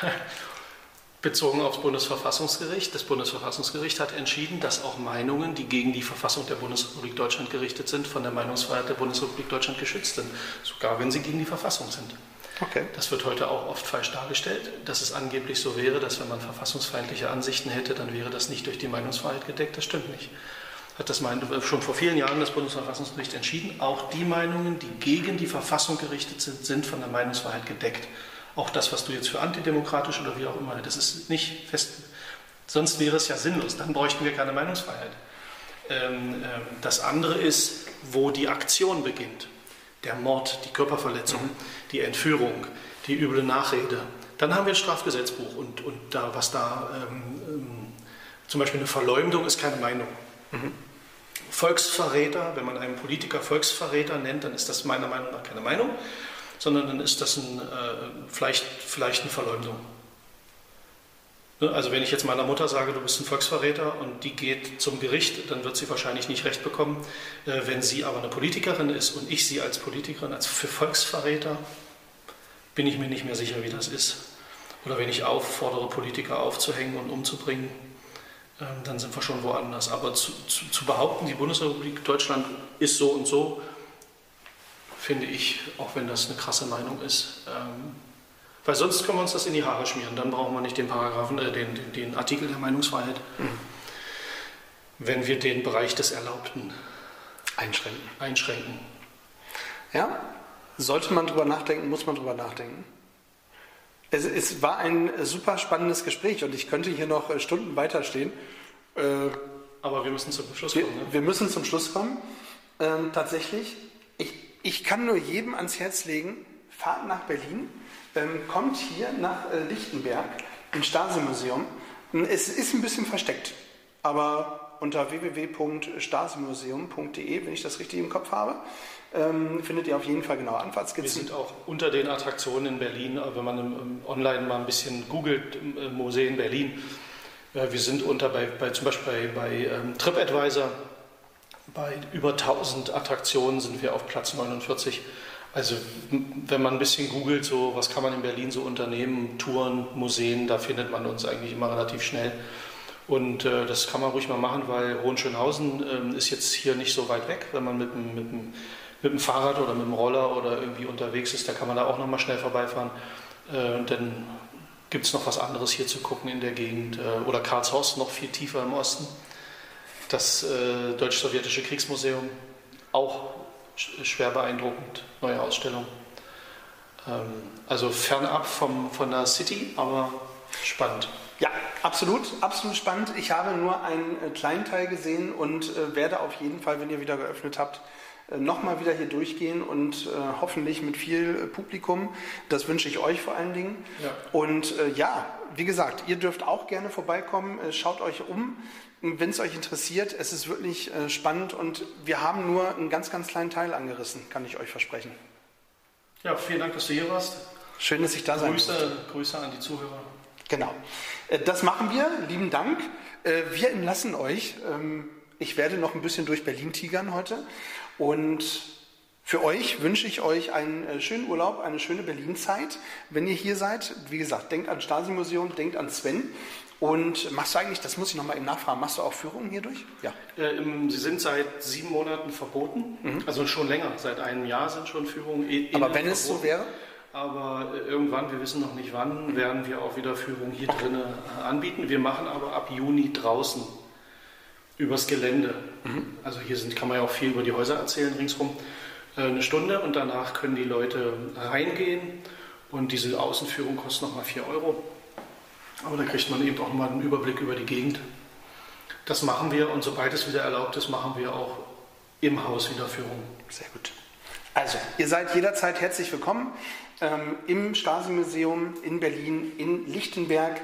[LAUGHS] Bezogen aufs Bundesverfassungsgericht. Das Bundesverfassungsgericht hat entschieden, dass auch Meinungen, die gegen die Verfassung der Bundesrepublik Deutschland gerichtet sind, von der Meinungsfreiheit der Bundesrepublik Deutschland geschützt sind, sogar wenn sie gegen die Verfassung sind. Okay. Das wird heute auch oft falsch dargestellt, dass es angeblich so wäre, dass wenn man verfassungsfeindliche Ansichten hätte, dann wäre das nicht durch die Meinungsfreiheit gedeckt. Das stimmt nicht. Hat das schon vor vielen Jahren das Bundesverfassungsgericht entschieden. Auch die Meinungen, die gegen die Verfassung gerichtet sind, sind von der Meinungsfreiheit gedeckt. Auch das, was du jetzt für antidemokratisch oder wie auch immer, das ist nicht fest. Sonst wäre es ja sinnlos, dann bräuchten wir keine Meinungsfreiheit. Ähm, ähm, das andere ist, wo die Aktion beginnt. Der Mord, die Körperverletzung, die Entführung, die üble Nachrede. Dann haben wir ein Strafgesetzbuch und, und da, was da ähm, ähm zum Beispiel eine Verleumdung ist keine Meinung. Mhm. Volksverräter, wenn man einen Politiker Volksverräter nennt, dann ist das meiner Meinung nach keine Meinung sondern dann ist das ein, äh, vielleicht, vielleicht eine Verleumdung. Ne, also wenn ich jetzt meiner Mutter sage, du bist ein Volksverräter und die geht zum Gericht, dann wird sie wahrscheinlich nicht recht bekommen. Äh, wenn sie aber eine Politikerin ist und ich sie als Politikerin, als für Volksverräter, bin ich mir nicht mehr sicher, wie das ist. Oder wenn ich auffordere, Politiker aufzuhängen und umzubringen, ähm, dann sind wir schon woanders. Aber zu, zu, zu behaupten, die Bundesrepublik Deutschland ist so und so, finde ich, auch wenn das eine krasse Meinung ist. Ähm, weil sonst können wir uns das in die Haare schmieren. Dann brauchen wir nicht den Paragraphen, äh, den, den, den, Artikel der Meinungsfreiheit, mhm. wenn wir den Bereich des Erlaubten einschränken. einschränken. Ja, sollte man drüber nachdenken, muss man drüber nachdenken. Es, es, war ein super spannendes Gespräch und ich könnte hier noch äh, Stunden weiterstehen. Äh, Aber wir müssen zum Schluss kommen. Wir, ne? wir müssen zum Schluss kommen. Ähm, tatsächlich, ich, ich kann nur jedem ans Herz legen, fahrt nach Berlin, ähm, kommt hier nach äh, Lichtenberg im Stasi-Museum. Es ist ein bisschen versteckt, aber unter www.stasimuseum.de, wenn ich das richtig im Kopf habe, ähm, findet ihr auf jeden Fall genaue Anfahrtskizzen. Wir sind auch unter den Attraktionen in Berlin, äh, wenn man online mal ein bisschen googelt, äh, Museen Berlin. Äh, wir sind unter bei, bei zum Beispiel bei, bei ähm, TripAdvisor bei über 1000 Attraktionen sind wir auf Platz 49. Also wenn man ein bisschen googelt, so was kann man in Berlin so unternehmen, Touren, Museen, da findet man uns eigentlich immer relativ schnell. Und äh, das kann man ruhig mal machen, weil Hohenschönhausen äh, ist jetzt hier nicht so weit weg. Wenn man mit mit, dem, mit dem Fahrrad oder mit dem Roller oder irgendwie unterwegs ist, da kann man da auch nochmal schnell vorbeifahren. Äh, und dann gibt es noch was anderes hier zu gucken in der Gegend. Äh, oder Karlshorst noch viel tiefer im Osten das äh, Deutsch-Sowjetische Kriegsmuseum, auch schwer beeindruckend, neue Ausstellung. Ähm, also fernab vom, von der City, aber spannend. Ja, absolut, absolut spannend. Ich habe nur einen kleinen Teil gesehen und werde auf jeden Fall, wenn ihr wieder geöffnet habt, nochmal wieder hier durchgehen und äh, hoffentlich mit viel äh, Publikum. Das wünsche ich euch vor allen Dingen. Ja. Und äh, ja, wie gesagt, ihr dürft auch gerne vorbeikommen. schaut euch um wenn es euch interessiert, es ist wirklich äh, spannend und wir haben nur einen ganz, ganz kleinen Teil angerissen, kann ich euch versprechen. Ja, vielen Dank, dass du hier warst. Schön, dass ich da sein Grüße, durfte. Grüße an die Zuhörer. Genau. Äh, das machen wir. Lieben Dank. Äh, wir entlassen euch. Ähm, ich werde noch ein bisschen durch Berlin tigern heute und für euch wünsche ich euch einen äh, schönen Urlaub, eine schöne Berlin-Zeit. Wenn ihr hier seid, wie gesagt, denkt an Stasi-Museum, denkt an Sven. Und machst du eigentlich, das muss ich nochmal eben nachfragen, machst du auch Führungen hier durch? Ja. Äh, sie sind seit sieben Monaten verboten, mhm. also schon länger, seit einem Jahr sind schon Führungen. Aber wenn es so wäre? Aber äh, irgendwann, wir wissen noch nicht wann, werden wir auch wieder Führungen hier drinnen anbieten. Wir machen aber ab Juni draußen übers Gelände. Mhm. Also hier sind, kann man ja auch viel über die Häuser erzählen ringsherum. Äh, eine Stunde und danach können die Leute reingehen und diese Außenführung kostet nochmal 4 Euro. Aber da kriegt man eben auch mal einen Überblick über die Gegend. Das machen wir und sobald es wieder erlaubt ist, machen wir auch im Haus wieder Führungen. Sehr gut. Also, ihr seid jederzeit herzlich willkommen ähm, im Stasi-Museum in Berlin, in Lichtenberg.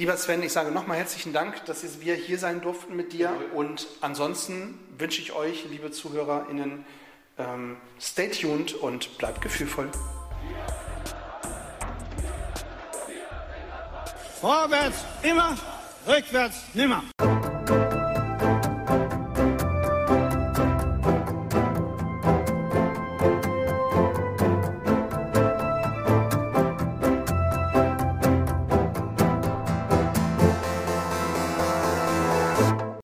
Lieber Sven, ich sage nochmal herzlichen Dank, dass wir hier sein durften mit dir. Und ansonsten wünsche ich euch, liebe ZuhörerInnen, ähm, stay tuned und bleibt gefühlvoll. Vorwärts immer, rückwärts nimmer.